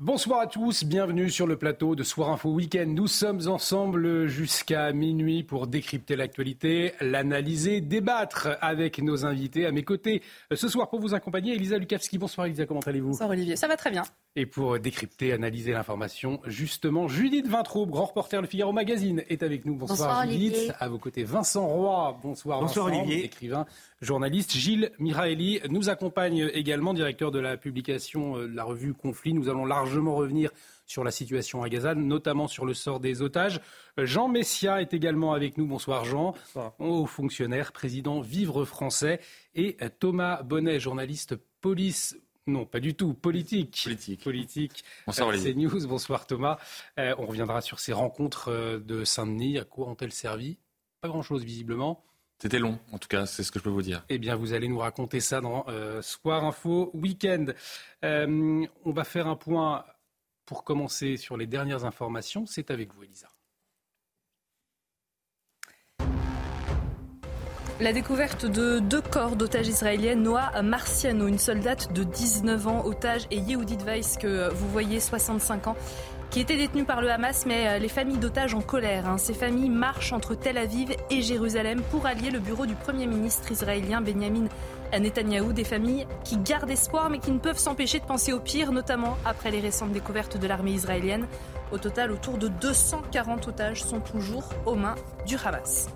Bonsoir à tous, bienvenue sur le plateau de Soir Info Week-end. Nous sommes ensemble jusqu'à minuit pour décrypter l'actualité, l'analyser, débattre avec nos invités à mes côtés. Ce soir pour vous accompagner, Elisa Lukavski. Bonsoir Elisa, comment allez-vous? Bonsoir Olivier, ça va très bien. Et pour décrypter, analyser l'information, justement, Judith Vintraube, grand reporter Le Figaro Magazine, est avec nous. Bonsoir, Judith. Olivier. À vos côtés, Vincent Roy. Bonsoir, Bonsoir, Vincent, Olivier. écrivain, journaliste. Gilles Miraeli nous accompagne également, directeur de la publication euh, de la revue Conflit. Nous allons largement revenir sur la situation à Gaza, notamment sur le sort des otages. Euh, Jean Messia est également avec nous. Bonsoir Jean, haut fonctionnaire, président Vivre Français. Et euh, Thomas Bonnet, journaliste police. Non, pas du tout. Politique. Politique. Politique. Bonsoir, Euh, Olivier. CNews. Bonsoir Thomas. Euh, on reviendra sur ces rencontres de Saint-Denis. À quoi ont-elles servi? Pas grand-chose visiblement. C'était long, en tout cas, c'est ce que je peux vous dire. Eh bien, vous allez nous raconter ça dans euh, Soir Info Week-end. Euh, on va faire un point pour commencer sur les dernières informations. C'est avec vous, Elisa. La découverte de deux corps d'otages israéliennes, Noah Marciano, une soldate de 19 ans, otage, et Yehudit Weiss, que vous voyez, 65 ans, qui était détenue par le Hamas, mais euh, les familles d'otages en colère. hein. Ces familles marchent entre Tel Aviv et Jérusalem pour allier le bureau du Premier ministre israélien Benjamin Netanyahou. Des familles qui gardent espoir, mais qui ne peuvent s'empêcher de penser au pire, notamment après les récentes découvertes de l'armée israélienne. Au total, autour de 240 otages sont toujours aux mains du Hamas.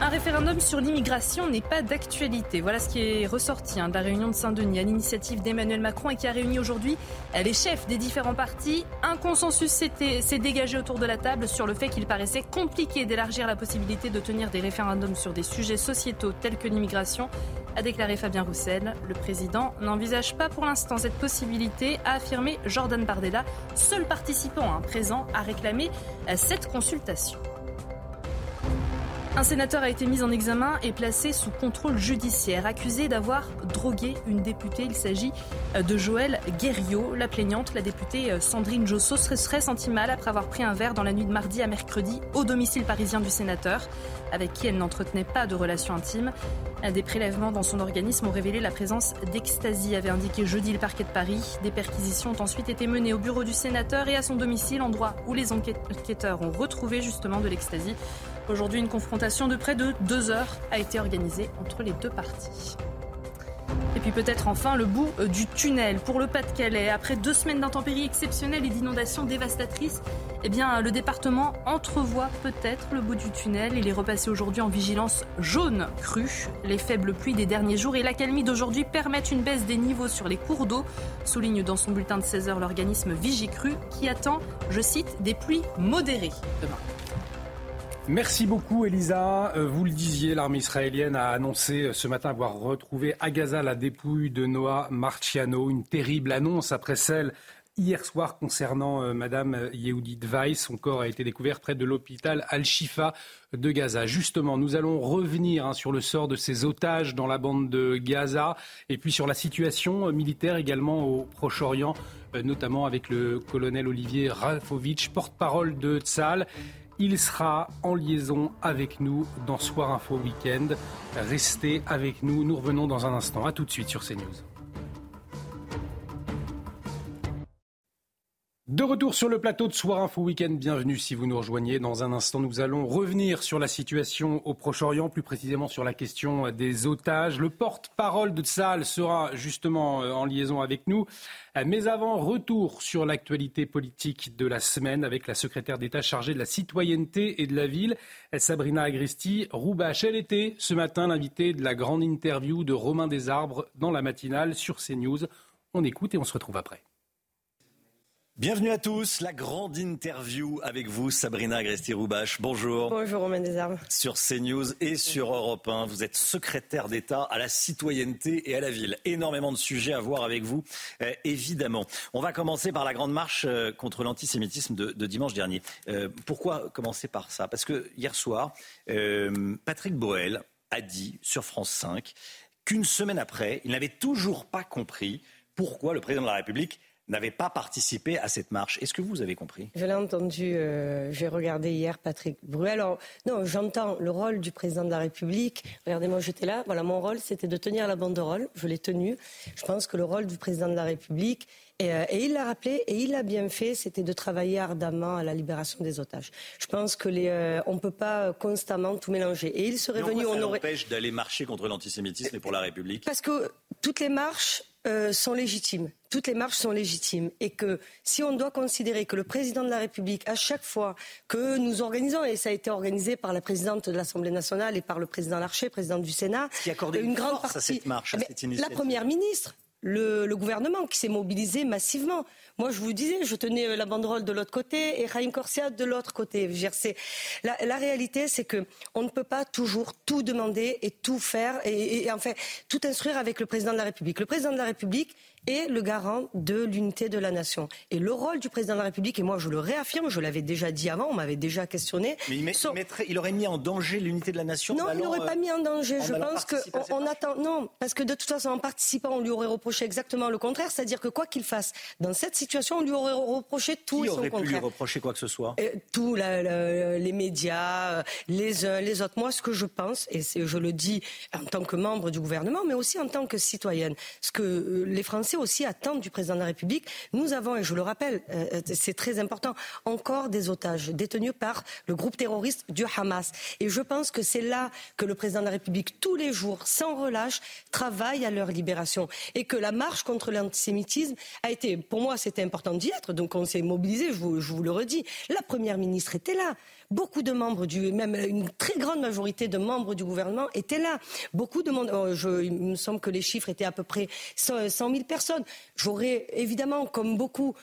Un référendum sur l'immigration n'est pas d'actualité. Voilà ce qui est ressorti hein, de la réunion de Saint-Denis à l'initiative d'Emmanuel Macron et qui a réuni aujourd'hui les chefs des différents partis. Un consensus s'est dégagé autour de la table sur le fait qu'il paraissait compliqué d'élargir la possibilité de tenir des référendums sur des sujets sociétaux tels que l'immigration, a déclaré Fabien Roussel. Le président n'envisage pas pour l'instant cette possibilité, a affirmé Jordan Bardella, seul participant hein, présent à réclamer euh, cette consultation. Un sénateur a été mis en examen et placé sous contrôle judiciaire, accusé d'avoir drogué une députée. Il s'agit euh, de Joël Guerriot. La plaignante, la députée euh, Sandrine Josso, serait, sentie mal après avoir pris un verre dans la nuit de mardi à mercredi au domicile parisien du sénateur, avec qui elle n'entretenait pas de relation intime. Euh, Des prélèvements dans son organisme ont révélé la présence d'ecstasy, avait indiqué jeudi le parquet de Paris. Des perquisitions ont ensuite été menées au bureau du sénateur et à son domicile, endroit où les enquêteurs ont retrouvé justement de l'ecstasy. Aujourd'hui, une confrontation de près de deux heures a été organisée entre les deux parties. Et puis peut-être enfin le bout euh, du tunnel pour le Pas-de-Calais. Après deux semaines d'intempéries exceptionnelles et d'inondations dévastatrices, eh le département entrevoit peut-être le bout du tunnel. Il est repassé aujourd'hui en vigilance jaune crue. Les faibles pluies des derniers jours et l'accalmie d'aujourd'hui permettent une baisse des niveaux sur les cours d'eau, souligne dans son bulletin de 16 heures l'organisme Vigicru qui attend, je cite, des pluies modérées demain. Merci beaucoup, Elisa. Euh, Vous le disiez, l'armée israélienne a annoncé euh, ce matin avoir retrouvé à Gaza la dépouille de Noah Marciano. Une terrible annonce après celle hier soir concernant euh, Madame Yehudit Weiss. Son corps a été découvert près de l'hôpital Al-Shifa de Gaza. Justement, nous allons revenir hein, sur le sort de ces otages dans la bande de Gaza et puis sur la situation militaire également au Proche-Orient, notamment avec le colonel Olivier Rafovitch, porte-parole de Tzal. Il sera en liaison avec nous dans Soir Info Week-end. Restez avec nous, nous revenons dans un instant. A tout de suite sur CNews. De retour sur le plateau de Soir Info Week-end, bienvenue si vous nous rejoignez. Dans un instant, nous allons revenir sur la situation au Proche-Orient, plus précisément sur la question des otages. Le porte-parole de Tsahal sera justement euh, en liaison avec nous. Euh, Mais avant, retour sur l'actualité politique de la semaine avec la secrétaire d'État chargée de la citoyenneté et de la ville, euh, Sabrina Agresti Roubache. Elle était ce matin l'invitée de la grande interview de Romain Desarbres dans la matinale sur CNews. On écoute et on se retrouve après. Bienvenue à tous, la grande interview avec vous, Sabrina Agresti-Roubache. Bonjour. Bonjour, Romain Desarmes. Sur CNews et sur Europe 1, vous êtes secrétaire d'État à la citoyenneté et à la ville. Énormément de sujets à voir avec vous, euh, évidemment. On va commencer par la grande marche euh, contre l'antisémitisme de, dimanche dernier. Euh, pourquoi commencer par ça? Parce que hier soir, Patrick Boel a dit sur France 5 qu'une semaine après, il n'avait toujours pas compris pourquoi le président de la République n'avait pas participé à cette marche. Est-ce que vous avez compris? Je l'ai entendu, euh, j'ai regardé hier Patrick Bruel. Alors, non, j'entends le rôle du président de la République. Regardez-moi, j'étais là. Voilà, mon rôle, c'était de tenir la banderole. Je l'ai tenue. Je pense que le rôle du président de la République, et, euh, il l'a rappelé, et il l'a bien fait, c'était de travailler ardemment à la libération des otages. Je pense que les, euh, on ne peut pas constamment tout mélanger. Et il serait venu, on aurait. empêche d'aller marcher contre l'antisémitisme et pour la République Parce que toutes les marches euh, sont légitimes. Toutes les marches sont légitimes. Et que si on doit considérer que le président de la République, à chaque fois que nous organisons, et ça a été organisé par la présidente de l'Assemblée nationale et par le président Larcher, président du Sénat, qui accordait une, grande partie, à cette marche, à cette La première ministre, le, gouvernement qui s'est mobilisé massivement. Moi, je vous disais, je tenais euh, la banderole de l'autre côté et Raïm Corsia de l'autre côté. La, la réalité, c'est que on ne peut pas toujours tout demander et tout faire et, et, en fait tout instruire avec le président de la République. Le président de la République, est le garant de l'unité de la nation. Et le rôle du président de la République, et moi je le réaffirme, je l'avais déjà dit avant, on m'avait déjà questionné. Mais il, il aurait mis en danger l'unité de la nation Non, il n'aurait pas mis en danger. Je pense qu'on on attend. Non, parce que de toute façon, en participant, on lui aurait reproché exactement le contraire, c'est-à-dire que quoi qu'il fasse, dans cette situation, on lui aurait reproché tout Qui et son aurait pu lui reprocher quoi que ce soit? Tout, les médias, les uns, les autres. Moi, ce que je pense, et je le dis en tant que membre du gouvernement, mais aussi en tant que citoyenne, ce que euh, les Français aussi attendent du président de la République. Nous avons, et je le rappelle, euh, euh, c'est très important, encore des otages détenus par le groupe terroriste du Hamas. Et je pense que c'est là que le président de la République, tous les jours, sans relâche, travaille à leur libération. Et que la marche contre l'antisémitisme a été, pour moi, c'était important d'y être. Donc on s'est mobilisé, je vous le redis. La première ministre était là. Beaucoup de membres du, même une très grande majorité de membres du gouvernement étaient là. Beaucoup de oh, je, il me semble que les chiffres étaient à peu près 100 000 personnes. J'aurais évidemment, comme beaucoup,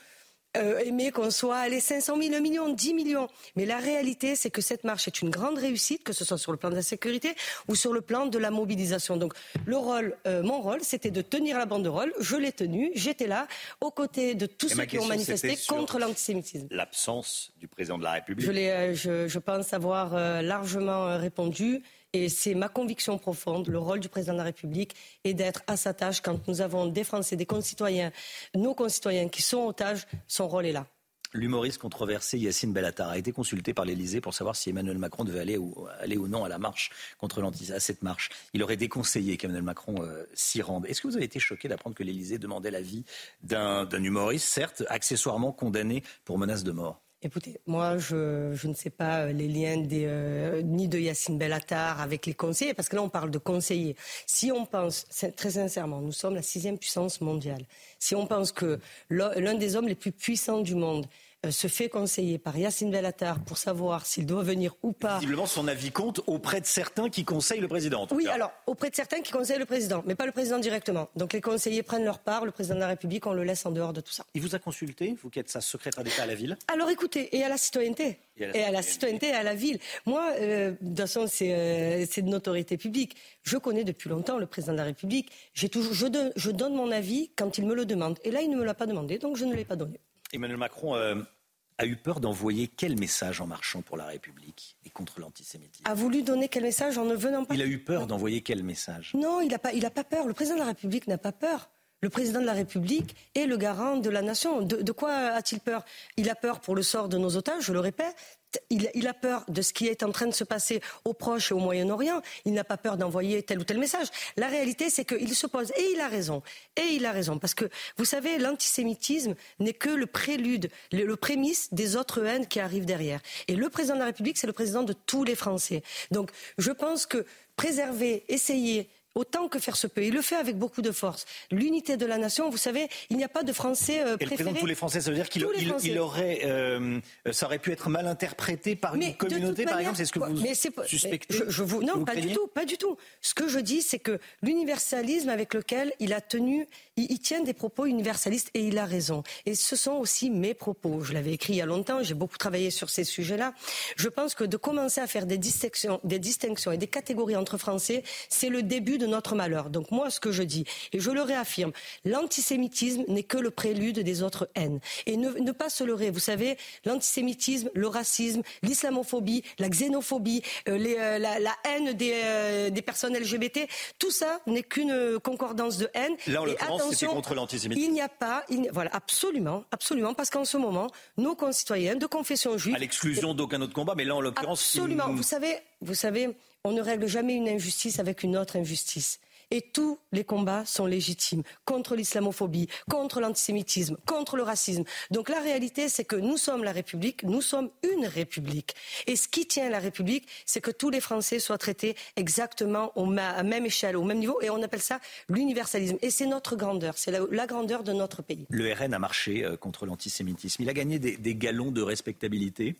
euh, aimé qu'on soit allé 500 000, 1 million, 10 millions. Mais la réalité, c'est que cette marche est une grande réussite, que ce soit sur le plan de la sécurité ou sur le plan de la mobilisation. Donc, le rôle, euh, mon rôle, c'était de tenir la banderole. Je l'ai tenue. J'étais là, aux côtés de tous ceux qui ont manifesté contre l'antisémitisme. L'absence du président de la République. Je, euh, je, je pense avoir largement répondu. Et c'est ma conviction profonde, le rôle du président de la République est d'être à sa tâche quand nous avons des Français, des concitoyens, nos concitoyens qui sont otages, son rôle est là. L'humoriste controversé Yacine Bellatar a été consulté par l'Elysée pour savoir si Emmanuel Macron devait aller ou, non à la marche contre à cette marche. Il aurait déconseillé qu'Emmanuel Macron euh, s'y rende. Est-ce que vous avez été choqué d'apprendre que l'Elysée demandait l'avis d'un humoriste, certes accessoirement condamné pour menace de mort? Écoutez, moi, je, ne sais pas euh, les liens euh, ni de Yacine Bellatar avec les conseillers, parce que là, on parle de conseillers. Si on pense, très sincèrement, nous sommes la sixième puissance mondiale. Si on pense que l'un des hommes les plus puissants du monde se fait conseiller par Yacine Bellatar pour savoir s'il doit venir ou pas. Visiblement, son avis compte auprès de certains qui conseillent le président. oui, alors auprès de certains qui conseillent le président, mais pas le président directement. Donc les conseillers prennent leur part, le président de la République, on le laisse en dehors de tout ça. Il vous a consulté, vous qui êtes sa secrétaire d'État à la ville? Alors écoutez, et à la citoyenneté. Et à la, citoyenneté et à la ville. Moi, euh, de toute façon, euh, c'est de notoriété publique. Je connais depuis longtemps le président de la République. Toujours, je, je donne mon avis quand il me le demande. Et là, il ne me l'a pas demandé, donc je ne l'ai pas donné. Emmanuel Macron euh, a eu peur d'envoyer quel message en marchant pour la République et contre l'antisémitisme A voulu donner quel message en ne venant pas Il a eu peur d'envoyer quel message? Non, il n'a pas, pas peur. Le président de la République n'a pas peur. Le président de la République est le garant de la nation. De, quoi a-t-il peur? Il a peur pour le sort de nos otages, je le répète. Il, a peur de ce qui est en train de se passer au Proche et au Moyen-Orient. Il n'a pas peur d'envoyer tel ou tel message. La réalité, c'est qu'il se pose, et il a raison, et il a raison, parce que vous savez, l'antisémitisme n'est que le prélude, le, le, prémisse des autres haines qui arrivent derrière. Et le président de la République, c'est le président de tous les Français. Donc, je pense que préserver, essayer autant que faire se peut. Il le fait avec beaucoup de force. L'unité de la nation, vous savez, il n'y a pas de Français euh, préféré. Et le tous les Français, ça veut dire qu'il aurait, euh, ça aurait pu être mal interprété par une communauté, par exemple. C'est ce que vous mais suspectez je, vous, Non, pas du tout, pas du tout. Ce que je dis, c'est que l'universalisme avec lequel il a tenu, il, tient des propos universalistes et il a raison. Et ce sont aussi mes propos. Je l'avais écrit il y a longtemps. J'ai beaucoup travaillé sur ces sujets-là. Je pense que de commencer à faire des distinctions, des distinctions et des catégories entre Français, c'est le début de notre malheur. Donc moi, ce que je dis, et je le réaffirme, l'antisémitisme n'est que le prélude des autres haines. Et ne, pas se leurrer, vous savez, l'antisémitisme, le racisme, l'islamophobie, la xénophobie, euh, euh, la, haine euh, des, personnes LGBT, tout ça n'est qu'une concordance de haine. Là, en l'occurrence, c'était contre l'antisémitisme. Il n'y a pas, voilà, absolument, absolument, parce qu'en ce moment, nos concitoyens de confession juive... À l'exclusion d'aucun autre combat, mais là, en l'occurrence... Absolument. Vous savez, vous savez, on ne règle jamais une injustice avec une autre injustice. Et tous les combats sont légitimes contre l'islamophobie, contre l'antisémitisme, contre le racisme. Donc la réalité, c'est que nous sommes la République, nous sommes une République. Et ce qui tient la République, c'est que tous les Français soient traités exactement à la même échelle, au même niveau. Et on appelle ça l'universalisme. Et c'est notre grandeur, c'est la, grandeur de notre pays. Le RN a marché euh, contre l'antisémitisme. Il a gagné des, des galons de respectabilité?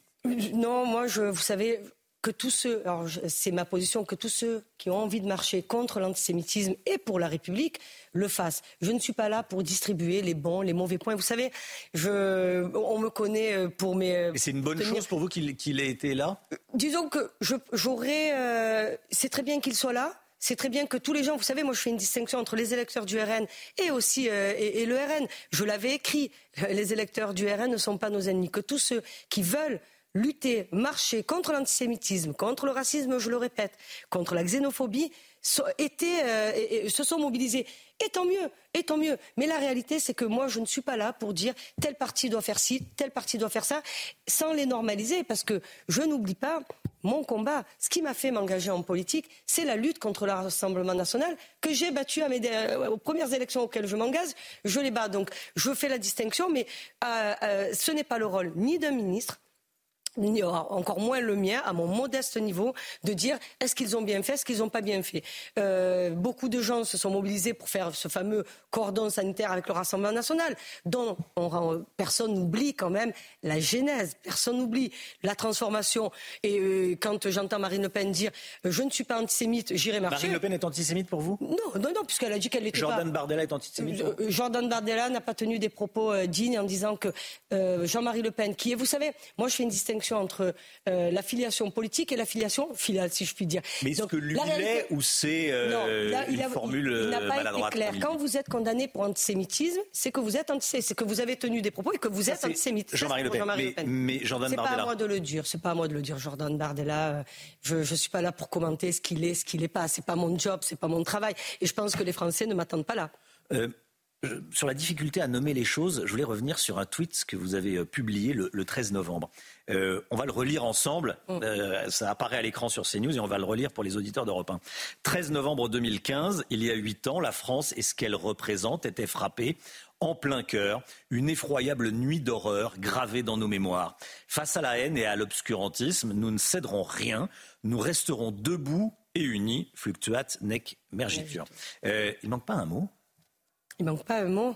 Non, moi, je, vous savez, que tous ceux, alors c'est ma position, que tous ceux qui ont envie de marcher contre l'antisémitisme et pour la République le fassent. Je ne suis pas là pour distribuer les bons, les mauvais points. Vous savez, je, on me connaît euh, pour mes. Euh, et c'est une bonne chose pour vous qu'il ait été là? Disons que j'aurais. Euh, c'est très bien qu'il soit là. C'est très bien que tous les gens, vous savez, moi je fais une distinction entre les électeurs du RN et aussi et, et, le RN. Je l'avais écrit. Les électeurs du RN ne sont pas nos ennemis. Que tous ceux qui veulent lutter, marcher contre l'antisémitisme, contre le racisme, je le répète, contre la xénophobie, euh, se sont mobilisés. Et tant mieux, et tant mieux. Mais la réalité, c'est que moi, je ne suis pas là pour dire tel parti doit faire ci, tel parti doit faire ça, sans les normaliser, parce que je n'oublie pas mon combat. Ce qui m'a fait m'engager en politique, c'est la lutte contre le Rassemblement national que j'ai battu euh, aux premières élections auxquelles je m'engage. Je les bats. Donc, je fais la distinction, mais euh, ce n'est pas le rôle ni d'un ministre, encore moins le mien, à mon modeste niveau, de dire est-ce qu'ils ont bien fait, est-ce qu'ils n'ont pas bien fait. Euh, beaucoup de gens se sont mobilisés pour faire ce fameux cordon sanitaire avec le Rassemblement national, dont personne n'oublie quand même la genèse, personne n'oublie la transformation. Et euh, quand j'entends Marine Le Pen dire je ne suis pas antisémite, j'irai marcher. Marine Le Pen est antisémite pour vous? Non, non, non, puisqu'elle a dit qu'elle était Jordan Bardella est antisémite euh, Jordan Bardella n'a pas tenu des propos dignes en disant que Jean-Marie Le Pen, qui est, vous savez, moi je fais une distinction entre euh, la filiation politique et la filiation filiale, si je puis dire. Mais est-ce que lui l'est ou c'est euh, une formule il n'a pas été clair. Quand vous êtes condamné pour antisémitisme, c'est que vous êtes antisémite, c'est que vous avez tenu des propos et que vous êtes antisémite. Jean-Marie Le, Pen. Mais, Jordan Bardella. C'est pas à moi de le dire. C'est pas à moi de le dire. Jordan Bardella, euh, je ne suis pas là pour commenter ce qu'il est, ce qu'il n'est pas. C'est pas mon job, c'est pas mon travail. Et je pense que les Français ne m'attendent pas là. Sur la difficulté à nommer les choses, je voulais revenir sur un tweet que vous avez publié le, le 13 novembre. Euh, on va le relire ensemble. Mm. Euh, ça apparaît à l'écran sur CNews et on va le relire pour les auditeurs d'Europe 1. 13 novembre 2015, il y a huit ans, la France et ce qu'elle représente étaient frappées en plein cœur, une effroyable nuit d'horreur gravée dans nos mémoires. Face à la haine et à l'obscurantisme, nous ne céderons rien, nous resterons debout et unis, fluctuat nec mergitur. Euh, il manque pas un mot? Il manque pas un mot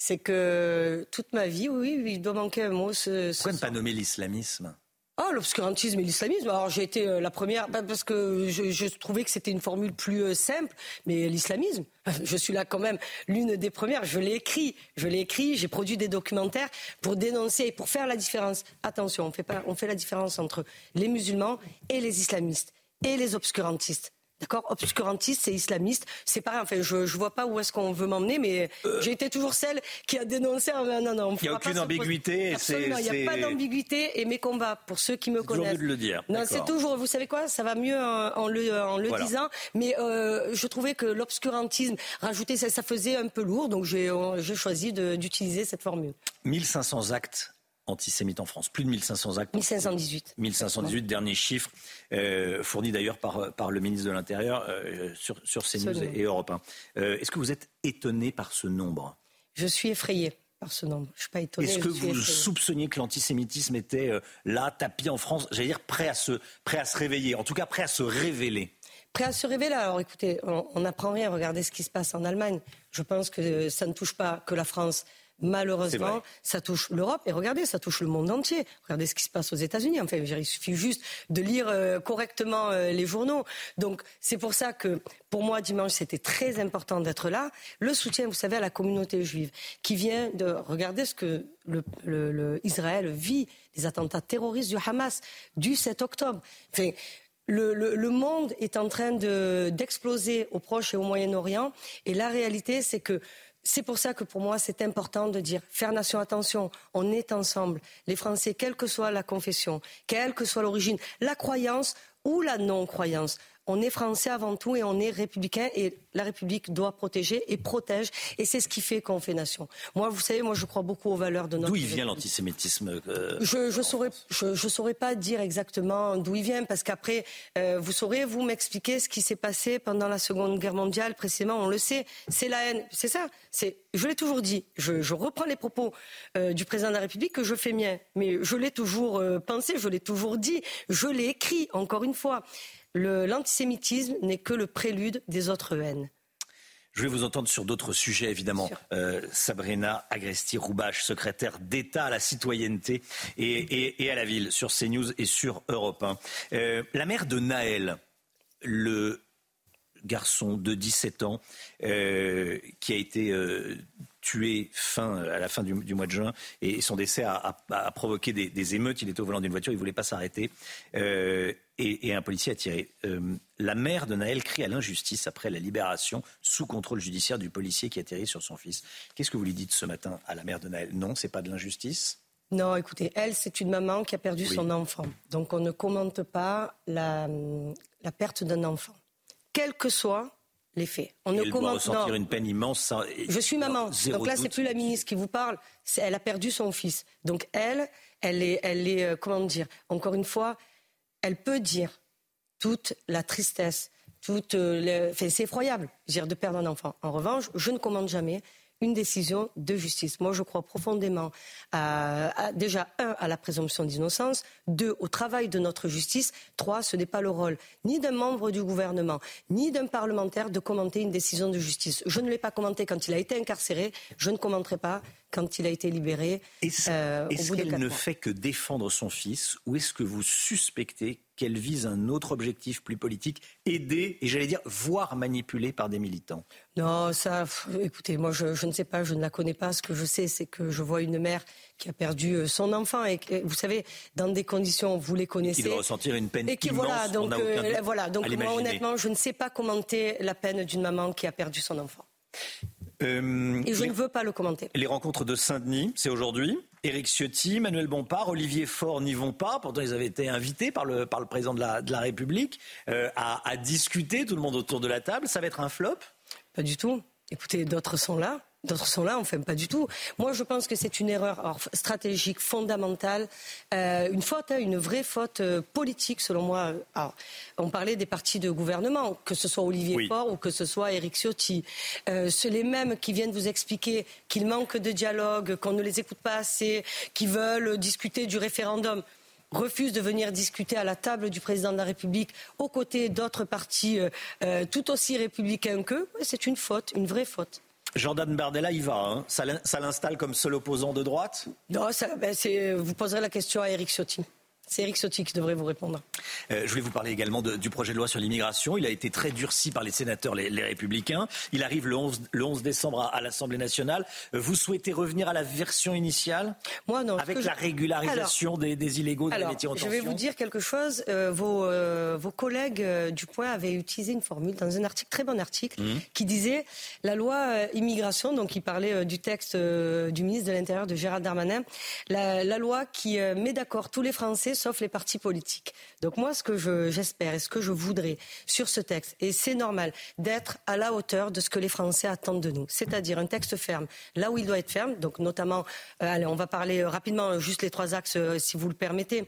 c'est que toute ma vie, oui, il doit manquer un mot. Ce, Pourquoi ne pas nommer l'islamisme? Oh, l'obscurantisme et l'islamisme. Alors j'ai été euh, la première bah, parce que je, trouvais que c'était une formule plus euh, simple, mais l'islamisme, je suis là quand même l'une des premières. Je l'ai écrit, je l'ai écrit, j'ai produit des documentaires pour dénoncer et pour faire la différence. Attention, on fait pas, on fait la différence entre les musulmans et les islamistes et les obscurantistes. D'accord Obscurantiste, c'est islamiste. C'est pareil. Enfin, je ne vois pas où est-ce qu'on veut m'emmener, mais euh. j'ai été toujours celle qui a dénoncé. Non, non, il n'y a aucune ambiguïté. Absolument, il n'y a pas d'ambiguïté. Et mes combats, pour ceux qui me connaissent. de le dire. Non, c'est toujours. Vous savez quoi Ça va mieux en, le, en le disant. Mais euh, je trouvais que l'obscurantisme, rajouter ça, ça faisait un peu lourd. Donc j'ai choisi d'utiliser cette formule. 1500 actes antisémites en France. Plus de 1500 actes. 1518. 1518, dernier chiffre, euh, fourni d'ailleurs par, par le ministre de l'Intérieur euh, sur, sur CNews et, Europe 1. Euh, est-ce que vous êtes étonné par ce nombre? Je suis effrayé par ce nombre. Je suis pas étonné. Est-ce que vous soupçonniez que l'antisémitisme était là, tapis en France, j'allais dire prêt à, se, prêt à se réveiller, en tout cas prêt à se révéler prêts à se révéler. Alors écoutez, on n'apprend rien. Regardez ce qui se passe en Allemagne. Je pense que ça ne touche pas que la France. Malheureusement, ça touche l'Europe et regardez, ça touche le monde entier. Regardez ce qui se passe aux États-Unis. Enfin, il suffit juste de lire euh, correctement euh, les journaux. Donc, c'est pour ça que, pour moi, dimanche, c'était très important d'être là. Le soutien, vous savez, à la communauté juive, qui vient de regarder ce que le, Israël vit, les attentats terroristes du Hamas du 7 octobre. Enfin, le, monde est en train d'exploser au Proche et au Moyen-Orient. Et la réalité, c'est que c'est pour ça que pour moi, c'est important de dire faire nation, attention, on est ensemble. Les Français, quelle que soit la confession, quelle que soit l'origine, la croyance ou la non-croyance, on est français avant tout et on est républicain et la République doit protéger et protège et c'est ce qui fait qu'on fait nation. Moi, vous savez, moi je crois beaucoup aux valeurs de notre. D'où il vient l'antisémitisme euh, Je je saurais je, je, saurais pas dire exactement d'où il vient parce qu'après euh, vous saurez vous m'expliquer ce qui s'est passé pendant la Seconde Guerre mondiale précisément. On le sait, c'est la haine, c'est ça. C'est je l'ai toujours dit. Je, je, reprends les propos euh, du président de la République que je fais mien, mais je l'ai toujours pensé, je l'ai toujours dit, je l'ai écrit encore une fois l'antisémitisme n'est que le prélude des autres haines. Je vais vous entendre sur d'autres sujets, évidemment. Euh, Sabrina Agresti-Roubache, secrétaire d'État à la citoyenneté et, à la ville, sur CNews et sur Europe 1. Euh, la mère de Naël, le garçon de 17 ans euh, qui a été tué fin, à la fin du, mois de juin et son décès a, provoqué des, émeutes. Il était au volant d'une voiture, il ne voulait pas s'arrêter euh, et, un policier a tiré. Euh, la mère de Naël crie à l'injustice après la libération sous contrôle judiciaire du policier qui a tiré sur son fils. Qu'est-ce que vous lui dites ce matin à la mère de Naël? Non, c'est pas de l'injustice? Non, écoutez, elle, c'est une maman qui a perdu son enfant. Donc on ne commente pas la, la perte d'un enfant. Quel que soit les faits. On ne commente ressentir une peine immense. Je suis maman. Donc là, c'est plus la ministre qui vous parle. Elle a perdu son fils. Donc elle, elle est, elle est, euh, comment dire Encore une fois, elle peut dire toute la tristesse, toute. Euh, c'est effroyable, dire de perdre un enfant. En revanche, je ne commande jamais une décision de justice. Moi, je crois profondément à, déjà, un, à la présomption d'innocence, deux, au travail de notre justice, trois, ce n'est pas le rôle ni d'un membre du gouvernement, ni d'un parlementaire de commenter une décision de justice. Je ne l'ai pas commenté quand il a été incarcéré, je ne commenterai pas quand il a été libéré. Est-ce euh, qu'elle ne fait que défendre son fils ou est-ce que vous suspectez qu'elle vise un autre objectif plus politique, aidé et j'allais dire voire manipulé par des militants Non, ça, écoutez, moi je, ne sais pas, je ne la connais pas. Ce que je sais, c'est que je vois une mère qui a perdu euh, son enfant et vous savez, dans des conditions, vous les connaissez. Qui doit ressentir une peine et qui, immense. Voilà, donc, euh, voilà, donc moi honnêtement, je ne sais pas commenter la peine d'une maman qui a perdu son enfant. Euh, et je ne veux pas le commenter. Les rencontres de Saint-Denis, c'est aujourd'hui. Éric Ciotti, Manuel Bompard, Olivier Faure n'y vont pas. Pourtant, ils avaient été invités par le, par le président de la, de la République euh, à, à discuter, tout le monde autour de la table. Ça va être un flop? Pas du tout. Écoutez, d'autres sont là. D'autres sont là, fait pas du tout. Moi, je pense que c'est une erreur stratégique fondamentale, euh, une faute, hein, une vraie faute euh, politique, selon moi. Alors, on parlait des partis de gouvernement, que ce soit Olivier Faure ou que ce soit Éric Ciotti. Euh, c'est les mêmes qui viennent vous expliquer qu'il manque de dialogue, qu'on ne les écoute pas assez, qui veulent discuter du référendum refusent de venir discuter à la table du président de la République aux côtés d'autres partis tout aussi républicains qu'eux, c'est une faute, une vraie faute. Jordan Bardella y va. Hein. Ça l'installe comme seul opposant de droite? Non, ben vous poserez la question à Eric Ciotti. C'est Eric Ciotti qui devrait vous répondre. Euh, je voulais vous parler également du projet de loi sur l'immigration. Il a été très durci par les sénateurs, les, républicains. Il arrive le 11, le 11 décembre à, l'Assemblée nationale. Euh, vous souhaitez revenir à la version initiale? Moi, non. Avec la régularisation des, illégaux de alors, Je vais vous dire quelque chose. Euh, vos, vos, collègues du Point avaient utilisé une formule dans un article, très bon article, mmh. qui disait la loi immigration, donc il parlait du texte du ministre de l'Intérieur de Gérald Darmanin, la, la loi qui met d'accord tous les Français sauf les partis politiques. Donc moi, ce que j'espère et ce que je voudrais sur ce texte, et c'est normal, d'être à la hauteur de ce que les Français attendent de nous, c'est-à-dire un texte ferme, là où il doit être ferme, donc notamment, euh, on va parler euh, rapidement, euh, juste les trois axes, si vous le permettez,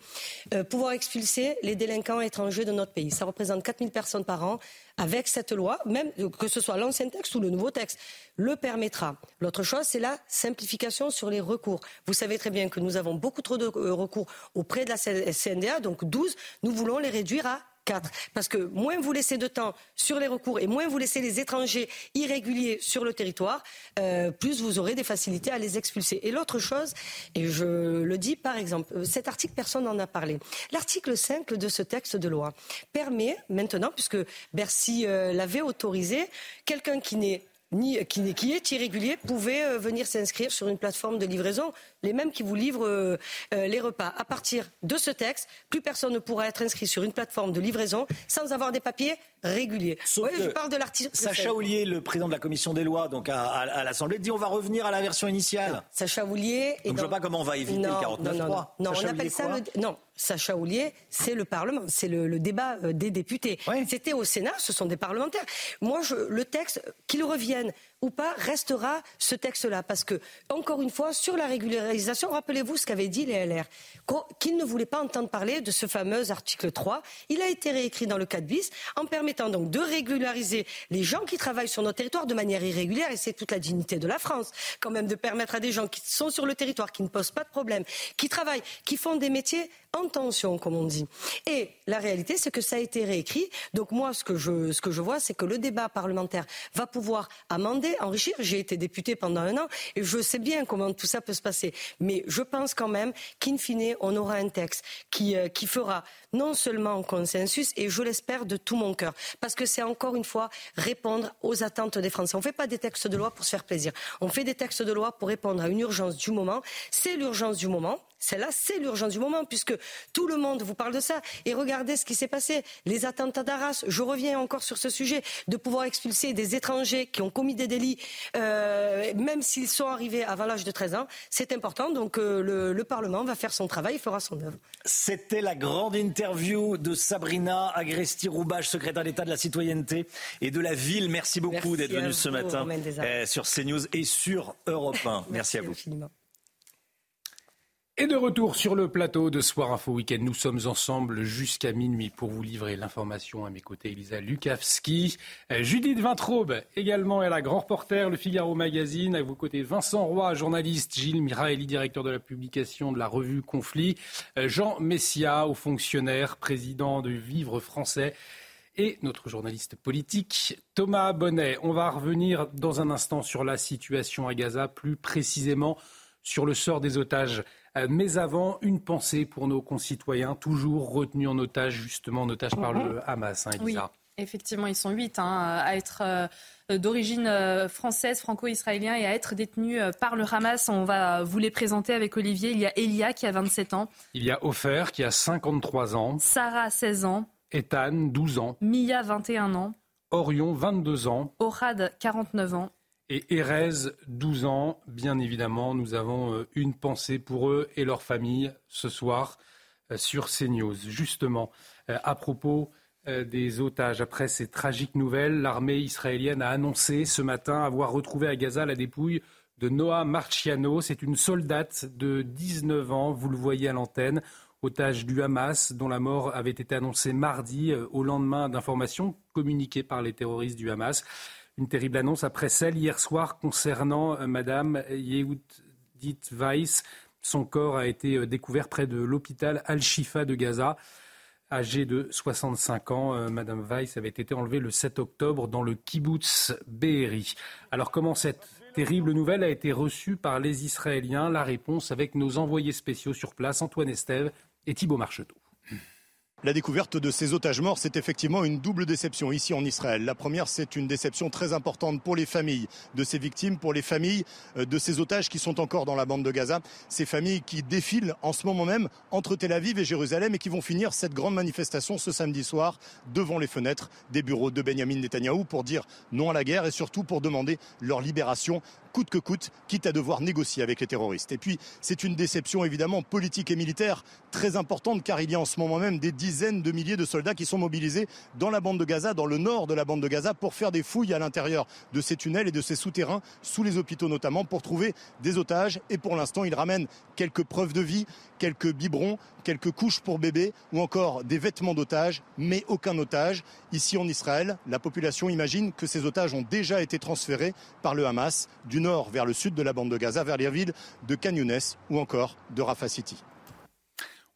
pouvoir expulser les délinquants étrangers de notre pays. Ça représente 4000 personnes par an avec cette loi, même que ce soit l'ancien texte ou le nouveau texte, le permettra. L'autre chose, c'est la simplification sur les recours. Vous savez très bien que nous avons beaucoup trop de euh, recours auprès de la CNDA, donc 12. Nous voulons les réduire à 4. Parce que moins vous laissez de temps sur les recours et moins vous laissez les étrangers irréguliers sur le territoire, euh, plus vous aurez des facilités à les expulser. Et l'autre chose, et je le dis par exemple, euh, cet article, personne n'en a parlé. L'article 5 de ce texte de loi permet maintenant, puisque Bercy euh, l'avait autorisé, quelqu'un qui n'est ni, qui, qui, est irrégulier pouvait venir s'inscrire sur une plateforme de livraison les mêmes qui vous livrent euh, euh, les repas. À partir de ce texte, plus personne ne pourra être inscrit sur une plateforme de livraison sans avoir des papiers réguliers. je parle de l'article. Sacha Oulier, le président de la commission des lois, donc à, l'Assemblée, dit on va revenir à la version initiale. Sacha Oulier. Donc je ne vois pas comment on va éviter le 49 non, non, non, on appelle ça le... non. Sacha Oulier, c'est le Parlement, c'est le, débat euh, des députés. C'était au Sénat, ce sont des parlementaires. Moi, je, le texte, qu'il revienne ou pas, restera ce texte-là. Parce que, encore une fois, sur la régularisation, rappelez-vous ce qu'avaient dit les LR, qu'ils ne voulaient pas entendre parler de ce fameux article 3. Il a été réécrit dans le 4 bis, en permettant donc de régulariser les gens qui travaillent sur notre territoire de manière irrégulière, et c'est toute la dignité de la France, quand même, de permettre à des gens qui sont sur le territoire, qui ne posent pas de problème, qui travaillent, qui font des métiers en tension, comme on dit. Et la réalité, c'est que ça a été réécrit. Donc moi, ce que je, ce que je vois, c'est que le débat parlementaire va pouvoir amender, enrichir. J'ai été député pendant un an et je sais bien comment tout ça peut se passer. Mais je pense quand même qu'in fine, on aura un texte qui, euh, qui fera non seulement consensus, et je l'espère de tout mon cœur, parce que c'est encore une fois répondre aux attentes des Français. On ne fait pas des textes de loi pour se faire plaisir. On fait des textes de loi pour répondre à une urgence du moment. C'est l'urgence du moment. Celle-là, c'est l'urgence du moment, puisque tout le monde vous parle de ça. Et regardez ce qui s'est passé. Les attentats d'Arras, je reviens encore sur ce sujet, de pouvoir expulser des étrangers qui ont commis des délits, euh, même s'ils sont arrivés avant l'âge de 13 ans, c'est important. Donc euh, le, le, Parlement va faire son travail, il fera son œuvre. C'était la grande interview de Sabrina Agresti-Roubache, secrétaire d'État de la citoyenneté et de la ville. Merci beaucoup d'être venue ce matin euh, sur CNews et sur Europe 1. Merci, à vous. Et de retour sur le plateau de Soir Info Week-end, nous sommes ensemble jusqu'à minuit pour vous livrer l'information. À mes côtés, Elisa Lukavski, euh, Judith Vintraube également est la grand reporter, le Figaro Magazine. À vos côtés, Vincent Roy, journaliste, Gilles Miraeli, directeur de la publication de la revue Conflit, euh, Jean Messia, haut fonctionnaire, président de Vivre Français et notre journaliste politique Thomas Bonnet. On va revenir dans un instant sur la situation à Gaza, plus précisément sur le sort des otages mais avant, une pensée pour nos concitoyens, toujours retenus en otage, justement en otage par le Hamas, hein, Oui. Effectivement, ils sont huit hein, à être euh, d'origine euh, française, franco-israélien et à être détenus par le Hamas. On va vous les présenter avec Olivier. Il y a Elia qui a 27 ans. Il y a Ofer qui a 53 ans. Sarah, 16 ans. Ethan, 12 ans. Mia, 21 ans. Orion, 22 ans. Orad, 49 ans et Erez, 12 ans. Bien évidemment, nous avons euh, une pensée pour eux et leur famille ce soir euh, sur CNews. Justement, euh, à propos des otages, après ces tragiques nouvelles, l'armée israélienne a annoncé ce matin avoir retrouvé à Gaza la dépouille de Noah Marciano. C'est une soldate de 19 ans, vous le voyez à l'antenne, otage du Hamas, dont la mort avait été annoncée mardi au lendemain d'informations communiquées par les terroristes du Hamas. Une terrible annonce après celle hier soir concernant euh, Madame Yehudit Weiss. Son corps a été euh, découvert près de l'hôpital Al-Shifa de Gaza. Âgée de 65 ans, euh, Madame Weiss avait été enlevée le 7 octobre dans le kibbutz Be'eri. Alors comment cette terrible nouvelle a été reçue par les Israéliens? La réponse avec nos envoyés spéciaux sur place, Antoine Estève et Thibault Marcheteau. La découverte de ces otages morts, c'est effectivement une double déception ici en Israël. La première, c'est une déception très importante pour les familles de ces victimes, pour les familles euh, de ces otages qui sont encore dans la bande de Gaza. Ces familles qui défilent en ce moment même entre Tel Aviv et Jérusalem et qui vont finir cette grande manifestation ce samedi soir devant les fenêtres des bureaux de Benjamin Netanyahou pour dire non à la guerre et surtout pour demander leur libération coûte que coûte, quitte à devoir négocier avec les terroristes. Et puis, c'est une déception évidemment politique et militaire très importante car il y a en ce moment même des dizaines de milliers de soldats qui sont mobilisés dans la bande de Gaza, dans le nord de la bande de Gaza, pour faire des fouilles à l'intérieur de ces tunnels et de ces souterrains, sous les hôpitaux notamment, pour trouver des otages. Et pour l'instant, ils ramènent quelques preuves de vie, quelques biberons, quelques couches pour bébés ou encore des vêtements d'otages, mais aucun otage. Ici en Israël, la population imagine que ces otages ont déjà été transférés par le Hamas du nord vers le sud de la bande de Gaza, vers les villes de Kanyounes ou encore de Rafah City.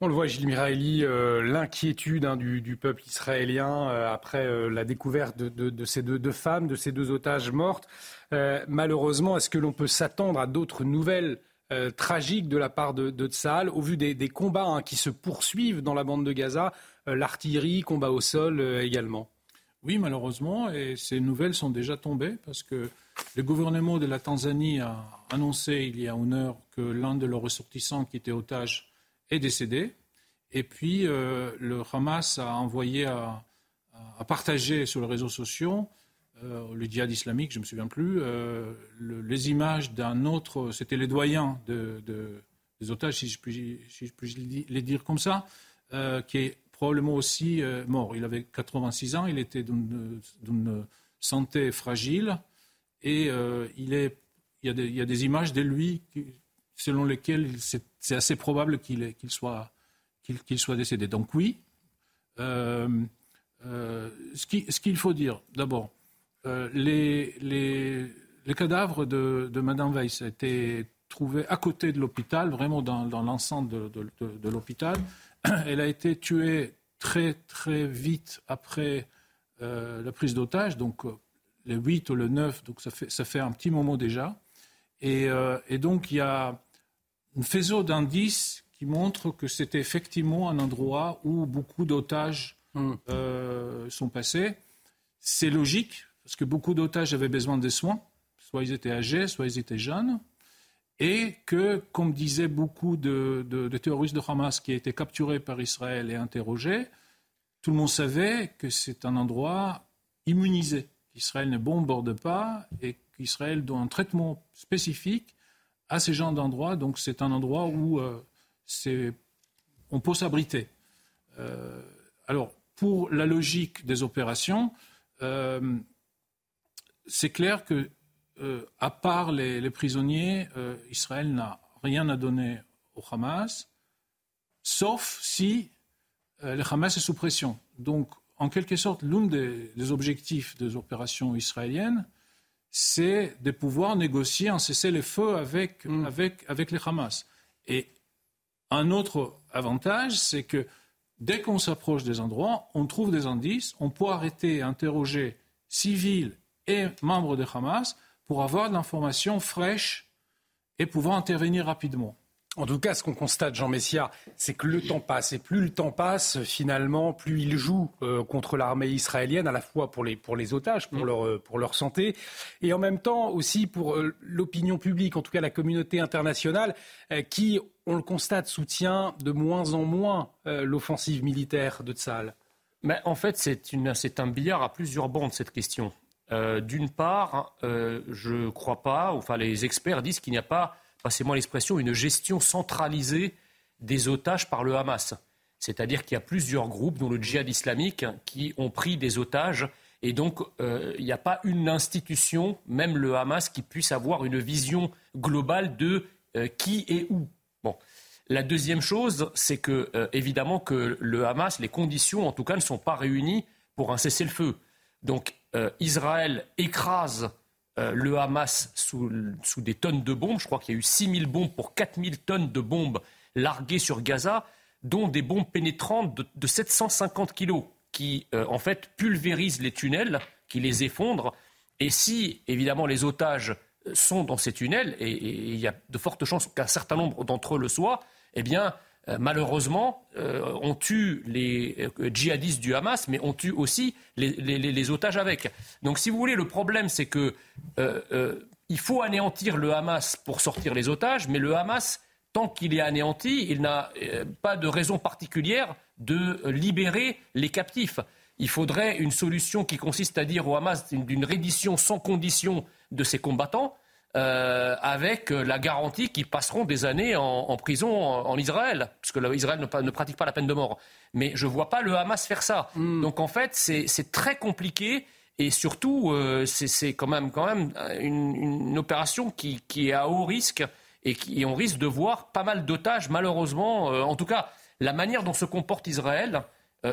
On le voit, Gilles Miraeli, euh, l'inquiétude hein, du, peuple israélien euh, après euh, la découverte de, ces deux, femmes, de ces deux otages mortes. malheureusement, est-ce que l'on peut s'attendre à d'autres nouvelles tragiques de la part de, de Tsahal au vu des, combats hein, qui se poursuivent dans la bande de Gaza, l'artillerie, combat au sol également? Oui, malheureusement, et ces nouvelles sont déjà tombées parce que le gouvernement de la Tanzanie a annoncé il y a une heure que l'un de leurs ressortissants qui était otage est décédé. Et puis, euh, le Hamas a envoyé à, partager sur les réseaux sociaux, euh, le djihad islamique, je ne me souviens plus, euh, les images d'un autre, c'était les doyens de, des otages, si je puis les dire comme ça, qui est probablement aussi mort. Il avait 86 ans, il était d'une santé fragile et il, est, il, y a des, images de lui selon lesquels c'est assez probable qu'il soit, décédé. Donc oui, euh, euh, ce qu'il faut dire, d'abord, euh, les, les, cadavres de, de Madame Weiss étaient trouvés à côté de l'hôpital, vraiment dans, dans de, de, de l'hôpital. Elle a été tuée très très vite après la prise d'otage, donc le 8 ou le 9, donc ça fait, ça fait un petit moment déjà. Et, et donc il y a un faisceau d'indices qui montre que c'était effectivement un endroit où beaucoup d'otages hmm. euh, sont passés. C'est logique, parce que beaucoup d'otages avaient besoin de soins, soit ils étaient âgés, soit ils étaient jeunes, et que, comme disaient beaucoup de, de terroristes de Hamas qui étaient capturés par Israël et interrogés, tout le monde savait que c'est un endroit immunisé, qu'Israël ne bombarde pas et qu'Israël doit un traitement spécifique à ces genres d'endroits. Donc c'est un endroit où euh, on peut s'abriter. Euh, alors pour la logique des opérations, euh, c'est clair que à part les, prisonniers, Israël n'a rien à donner au Hamas, sauf si le Hamas est sous pression. Donc en quelque sorte, l'un des objectifs des opérations israéliennes, c'est de pouvoir négocier un cessez-le-feu avec, mm. avec, avec les Hamas. Et un autre avantage, c'est que dès qu'on s'approche des endroits, on trouve des indices, on peut arrêter et interroger civils et membres de Hamas pour avoir de l'information fraîche et pouvoir intervenir rapidement. En tout cas, ce qu'on constate, Jean Messia, c'est que le temps passe. Et plus le temps passe, finalement, plus il joue euh, contre l'armée israélienne, à la fois pour les, pour les otages, pour, mm. leur, euh, pour leur santé, et en même temps aussi pour euh, l'opinion publique, en tout cas la communauté internationale, qui, on le constate, soutient de moins en moins l'offensive militaire de Tzal. Mais en fait, c'est un billard à plusieurs bandes, cette question. D'une part, je ne crois pas, enfin les experts disent qu'il n'y a pas passez-moi l'expression, une gestion centralisée des otages par le Hamas. C'est-à-dire qu'il y a plusieurs groupes, dont le djihad islamique, qui ont pris des otages. Et donc, euh, il n'y a pas une institution, même le Hamas, qui puisse avoir une vision globale de euh, qui et où. Bon. La deuxième chose, c'est que, euh, évidemment, que le Hamas, les conditions, en tout cas, ne sont pas réunies pour un cessez-le-feu. Donc, Israël écrase euh, le Hamas sous, des tonnes de bombes. Je crois qu'il y a eu 6 000 bombes pour 4 000 tonnes de bombes larguées sur Gaza, dont des bombes pénétrantes de, 750 kilos qui, euh, en fait, pulvérisent les tunnels, qui les effondrent. Et si, évidemment, les otages sont dans ces tunnels, et il y a de fortes chances qu'un certain nombre d'entre eux le soient, eh bien, malheureusement, euh, on tue les euh, djihadistes du Hamas, mais on tue aussi les, otages avec. Donc, si vous voulez, le problème, c'est que il faut anéantir le Hamas pour sortir les otages, mais le Hamas, tant qu'il est anéanti, il n'a pas de raison particulière de libérer les captifs. Il faudrait une solution qui consiste à dire au Hamas d'une reddition sans condition de ses combattants euh, avec la garantie qu'ils passeront des années en, prison en, Israël, puisque Israël ne, ne, pratique pas la peine de mort. Mais je ne vois pas le Hamas faire ça. Hmm. Donc en fait, c'est très compliqué. Et surtout, euh, c'est quand même, quand même une, opération qui, est à haut risque et, qui, on risque de voir pas mal d'otages, malheureusement. Euh, en tout cas, la manière dont se comporte Israël,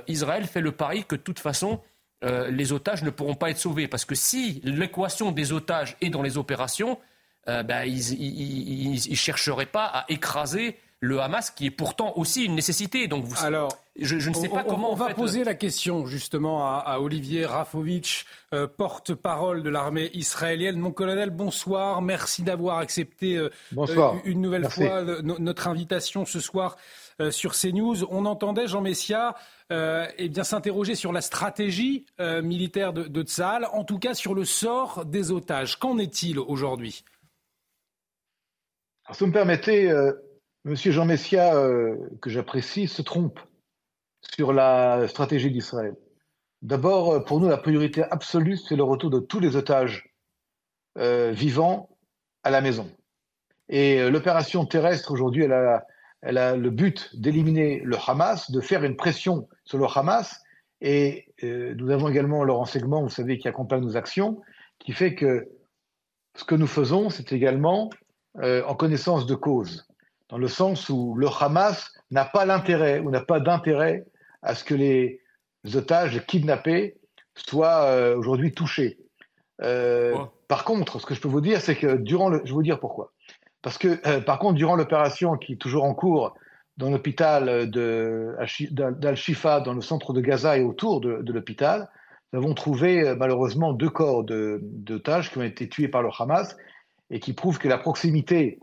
Israël fait le pari que de toute façon, les otages ne pourront pas être sauvés. Parce que si l'équation des otages est dans les opérations, euh, ben, ils ne chercheraient pas à écraser le Hamas, qui est pourtant aussi une nécessité. Donc vous, Alors, je, ne sais pas comment. On va poser la question justement à, Olivier Rafovitch, euh, porte-parole de l'armée israélienne. Mon colonel, bonsoir. Merci d'avoir accepté euh, une nouvelle fois notre invitation ce soir sur CNews. On entendait Jean Messia eh bien s'interroger sur la stratégie militaire de, de Tzal, en tout cas sur le sort des otages. Qu'en est-il aujourd'hui? Si vous me permettez, Monsieur Jean Messia, euh, que j'apprécie, se trompe sur la stratégie d'Israël. D'abord, euh, pour nous, la priorité absolue, c'est le retour de tous les otages euh, vivants à la maison. Et l'opération terrestre, aujourd'hui, elle a, elle a, le but d'éliminer le Hamas, de faire une pression sur le Hamas. Et nous avons également le renseignement, vous savez, qui accompagne nos actions, qui fait que ce que nous faisons, c'est également en connaissance de cause dans le sens où le Hamas n'a pas l'intérêt ou n'a pas d'intérêt à ce que les otages kidnappés soient euh, aujourd'hui touchés. Euh, par contre, ce que je peux vous dire, c'est que durant le, je vais vous dire pourquoi. Parce que, euh, par contre, durant l'opération qui est toujours en cours dans l'hôpital d'Al-Shifa, dans le centre de Gaza et autour de, de l'hôpital, nous avons trouvé malheureusement deux corps d'otages qui ont été tués par le Hamas et qui prouvent que la proximité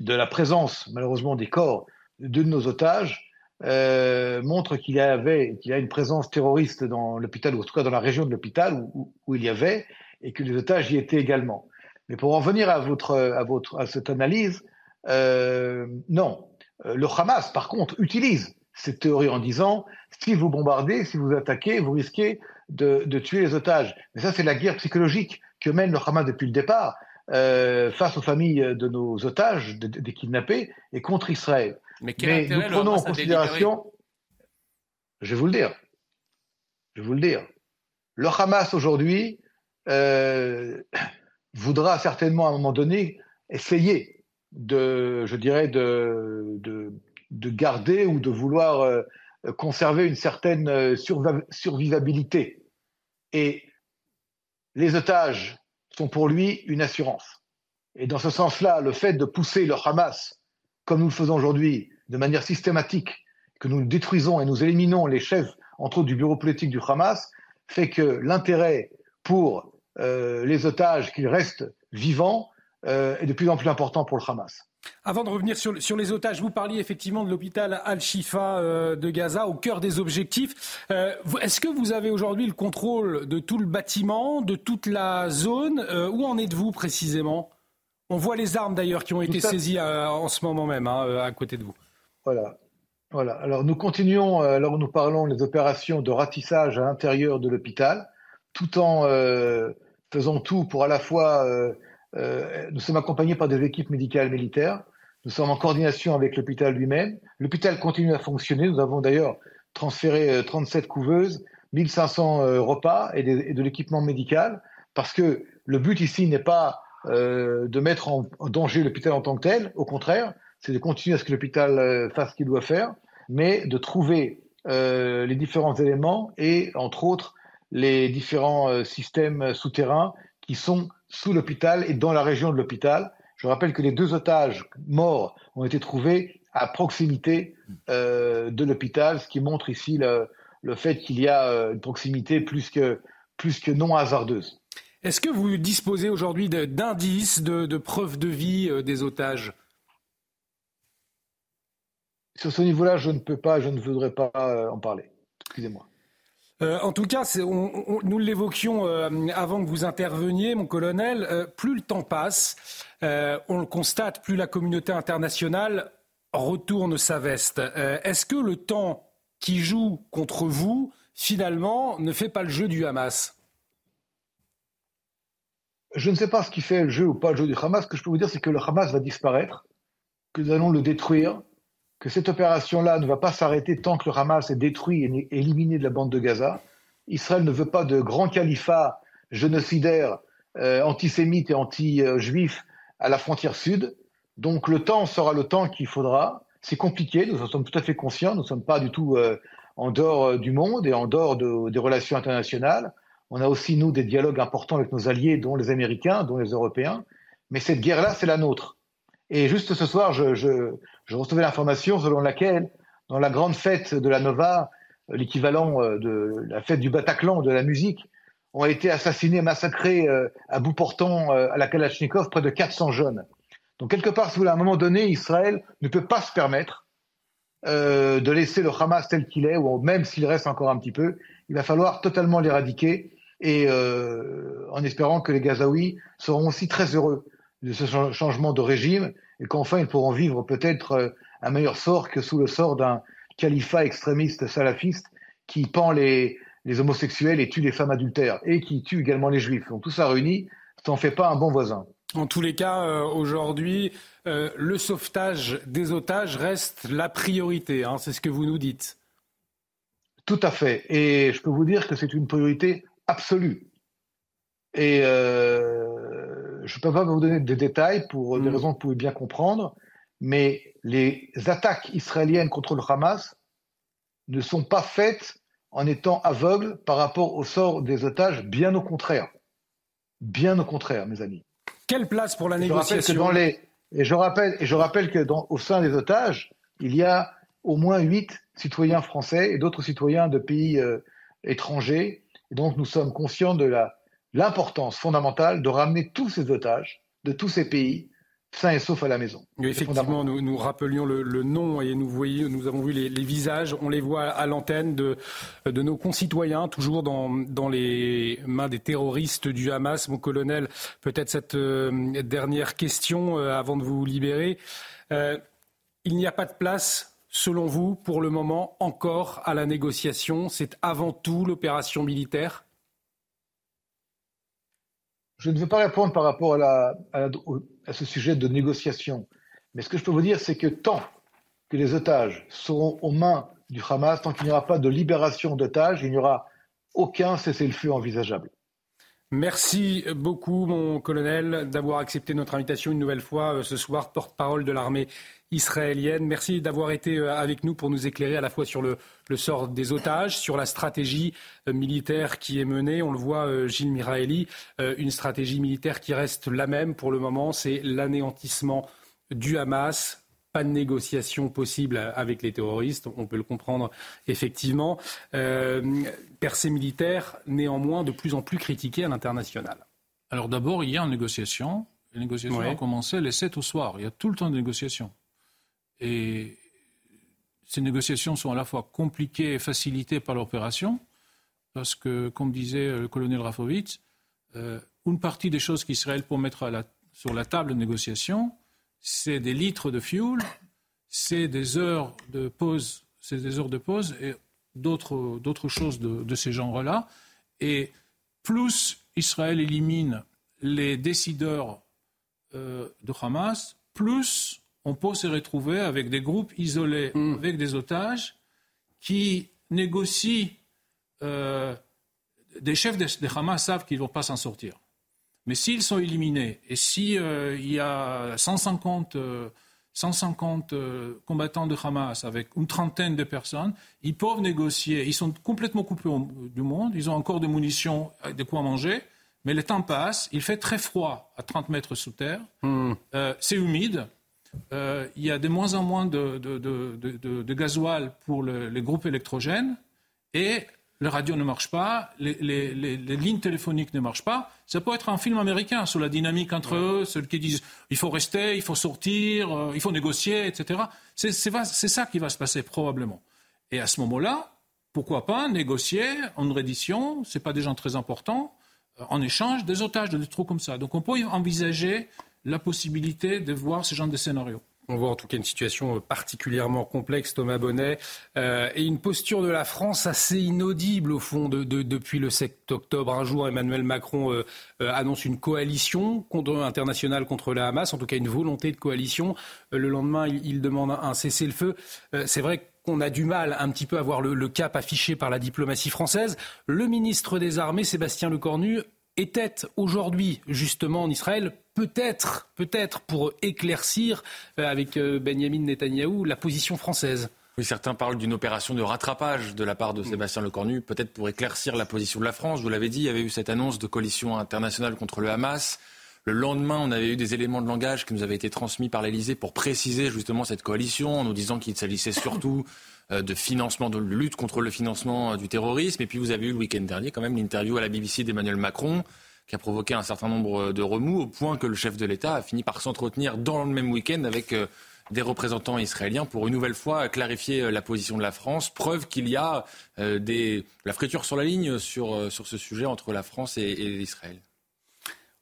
de la présence, malheureusement, des corps de nos otages euh, montre qu'il y avait qu'il y a une présence terroriste dans l'hôpital, ou en tout cas dans la région de l'hôpital où, où, il y avait, et que les otages y étaient également. Mais pour en venir à, votre, à, votre, à cette analyse, euh, non. Euh, le Hamas, par contre, utilise cette théorie en disant si vous bombardez, si vous attaquez, vous risquez de, de tuer les otages. Mais ça, c'est la guerre psychologique que mène le Hamas depuis le départ. Euh, face aux familles de nos otages, des kidnappés, et contre Israël. Mais, Mais nous prenons en considération, je vais vous le dire, je vais vous le dire, le Hamas aujourd'hui euh, voudra certainement à un moment donné essayer de, je dirais, de, de, de garder ou de vouloir euh, conserver une certaine survivabilité. Et les otages sont pour lui une assurance. Et dans ce sens-là, le fait de pousser le Hamas, comme nous le faisons aujourd'hui, de manière systématique, que nous détruisons et nous éliminons les chefs, entre autres du bureau politique du Hamas, fait que l'intérêt pour euh, les otages qu'ils restent vivants euh, est de plus en plus important pour le Hamas. Avant de revenir sur, sur, les otages, vous parliez effectivement de l'hôpital Al-Shifa euh, de Gaza, au cœur des objectifs. Euh, est-ce que vous avez aujourd'hui le contrôle de tout le bâtiment, de toute la zone euh, Où en êtes-vous précisément? On voit les armes d'ailleurs qui ont été saisies en ce moment même, hein, à côté de vous. Voilà. Voilà. Alors nous continuons, alors nous parlons les opérations de ratissage à l'intérieur de l'hôpital, tout en faisant tout pour à la fois euh, nous sommes accompagnés par des équipes médicales militaires. Nous sommes en coordination avec l'hôpital lui-même. L'hôpital continue à fonctionner. Nous avons d'ailleurs transféré 37 euh, couveuses, 1500 euh, repas et, de l'équipement médical, parce que le but ici n'est pas de mettre en, danger l'hôpital en tant que tel. Au contraire, c'est de continuer à ce que l'hôpital fasse ce qu'il doit faire, mais de trouver les différents éléments et, entre autres, les différents systèmes souterrains qui sont sous l'hôpital et dans la région de l'hôpital. Je rappelle que les deux otages morts ont été trouvés à proximité euh, de l'hôpital, ce qui montre ici le, le fait qu'il y a euh, une proximité plus que, plus que non hasardeuse. Est-ce que vous disposez aujourd'hui d'indices, de, de, preuves de vie euh, des otages? Sur ce niveau-là, je ne peux pas, je ne voudrais pas en parler. Excusez-moi. Euh, en tout cas, nous l'évoquions euh, avant que vous interveniez, mon colonel, euh, plus le temps passe, on le constate, plus la communauté internationale retourne sa veste. Est-ce que le temps qui joue contre vous, finalement, ne fait pas le jeu du Hamas? Je ne sais pas ce qui fait le jeu ou pas le jeu du Hamas. Ce que je peux vous dire, c'est que le Hamas va disparaître, que nous allons le détruire, que cette opération-là ne va pas s'arrêter tant que le Hamas est détruit et éliminé de la bande de Gaza. Israël ne veut pas de grand califat génocidaire, euh, antisémite et anti-juif à la frontière sud. Donc le temps sera le temps qu'il faudra. C'est compliqué, nous en sommes tout à fait conscients, nous ne sommes pas du tout euh, en dehors euh, du monde et en dehors des relations internationales. On a aussi, nous, des dialogues importants avec nos alliés, dont les Américains, dont les Européens. Mais cette guerre-là, c'est la nôtre. Et juste ce soir, je, je, je recevais l'information selon laquelle, dans la grande fête de la Nova, l'équivalent euh, de la fête du Bataclan de la musique, ont été assassinés, massacrés euh, à bout portant euh, à la Kalachnikov près de 400 jeunes. Donc quelque part, si vous voulez, à un moment donné, Israël ne peut pas se permettre euh, de laisser le Hamas tel qu'il est, ou même s'il reste encore un petit peu, il va falloir totalement l'éradiquer, et euh, en espérant que les Gazaouis seront aussi très heureux de ce changement de régime, et qu'enfin ils pourront vivre peut-être un meilleur sort que sous le sort d'un califat extrémiste salafiste qui pend les, les homosexuels et tue les femmes adultères et qui tue également les juifs. Donc tout ça réuni, ça n'en fait pas un bon voisin. En tous les cas, euh, aujourd'hui, euh, le sauvetage des otages reste la priorité. Hein, c'est ce que vous nous dites. Tout à fait. Et je peux vous dire que c'est une priorité absolue. Et euh, je ne peux pas vous donner des détails pour des mm. raisons que vous pouvez bien comprendre, mais les attaques israéliennes contre le Hamas ne sont pas faites en étant aveugle par rapport au sort des otages, bien au contraire. Bien au contraire, mes amis. Quelle place pour la négociation Et je rappelle, et je rappelle que dans... au sein des otages, il y a au moins huit citoyens français et d'autres citoyens de pays euh, étrangers. Et donc nous sommes conscients de l'importance fondamentale de ramener tous ces otages de tous ces pays sain et sauf à la maison. effectivement, nous, nous rappelions le, nom et nous, voyons, nous avons vu les, visages, on les voit à l'antenne de, de nos concitoyens, toujours dans, dans les mains des terroristes du Hamas. Mon colonel, peut-être cette euh, dernière question euh, avant de vous libérer. Euh, il n'y a pas de place, selon vous, pour le moment, encore à la négociation. C'est avant tout l'opération militaire? Je ne veux pas répondre par rapport à, ce sujet de négociation. Mais ce que je peux vous dire, c'est que tant que les otages seront aux mains du Hamas, tant qu'il n'y aura pas de libération d'otages, il n'y aura aucun cessez-le-feu envisageable. Merci beaucoup, mon colonel, d'avoir accepté notre invitation une nouvelle fois euh, ce soir, porte-parole de l'armée israélienne. Merci d'avoir été euh, avec nous pour nous éclairer à la fois sur le, sort des otages, sur la stratégie euh, militaire qui est menée. On le voit, Gilles Miraeli, une stratégie militaire qui reste la même pour le moment, c'est l'anéantissement du Hamas, pas de négociation possible avec les terroristes, on peut le comprendre effectivement. Euh, percée militaire, néanmoins, de plus en plus critiquée à l'international. Alors d'abord, il y a une négociation. Les négociations ont commencé les 7 au soir. Il y a tout le temps de négociations. Et ces négociations sont à la fois compliquées et facilitées par l'opération, parce que, comme disait le colonel Rafovitz, euh, une partie des choses qu'Israël peut mettre sur la table de négociation, c'est des litres de fuel, c'est des heures de pause, c'est des heures de pause et d'autres, d'autres choses de, de ces genres-là. Et plus Israël élimine les décideurs euh, de Hamas, plus on peut se retrouver avec des groupes isolés, mm. avec des otages, qui négocient. Euh, des chefs de, de Hamas savent qu'ils ne vont pas s'en sortir. Mais s'ils sont éliminés et s'il euh, y a 150, 150 euh, euh, combattants de Hamas avec une trentaine de personnes, ils peuvent négocier. Ils sont complètement coupés du monde. Ils ont encore des munitions, de quoi manger. Mais le temps passe. Il fait très froid à 30 mètres sous terre. Hmm. c'est humide. il y a de moins en moins de, de, gasoil pour les groupes électrogènes. Et le radio ne marche pas, les, lignes téléphoniques ne marchent pas. Ça peut être un film américain sur la dynamique entre eux, ceux qui disent il faut rester, il faut sortir, euh, il faut négocier, etc. C'est ça qui va se passer probablement. Et à ce moment-là, pourquoi pas négocier en reddition, ce pas des gens très importants, euh, en échange des otages, des trucs comme ça. Donc on peut envisager la possibilité de voir ce genre de scénario. On voit en tout cas une situation particulièrement complexe, Thomas Bonnet, euh, et une posture de la France assez inaudible au fond depuis le 7 octobre. Un jour, Emmanuel Macron euh, euh, annonce une coalition internationale contre la Hamas, en tout cas une volonté de coalition. le lendemain, il, demande un, cessez-le-feu. C'est vrai qu'on a du mal un petit peu à voir le, cap affiché par la diplomatie française. Le ministre des Armées, Sébastien Lecornu, était aujourd'hui justement en Israël peut-être, peut-être pour éclaircir euh, avec euh, Benjamin Netanyahou la position française. Oui, certains parlent d'une opération de rattrapage de la part de Sébastien Lecornu, peut-être pour éclaircir la position de la France. Vous l'avez dit, il y avait eu cette annonce de coalition internationale contre le Hamas. Le lendemain, on avait eu des éléments de langage qui nous avaient été transmis par l'Elysée pour préciser justement cette coalition, en nous disant qu'il s'agissait surtout euh, de financement, de lutte contre le financement euh, du terrorisme. Et puis vous avez eu le week-end dernier quand même l'interview à la BBC d'Emmanuel Macron qui a provoqué un certain nombre de remous au point que le chef de l'État a fini par s'entretenir dans le même week-end avec euh, des représentants israéliens pour une nouvelle fois clarifier la position de la France. Preuve qu'il y a des, la friture sur la ligne sur, sur ce sujet entre la France et, et Israël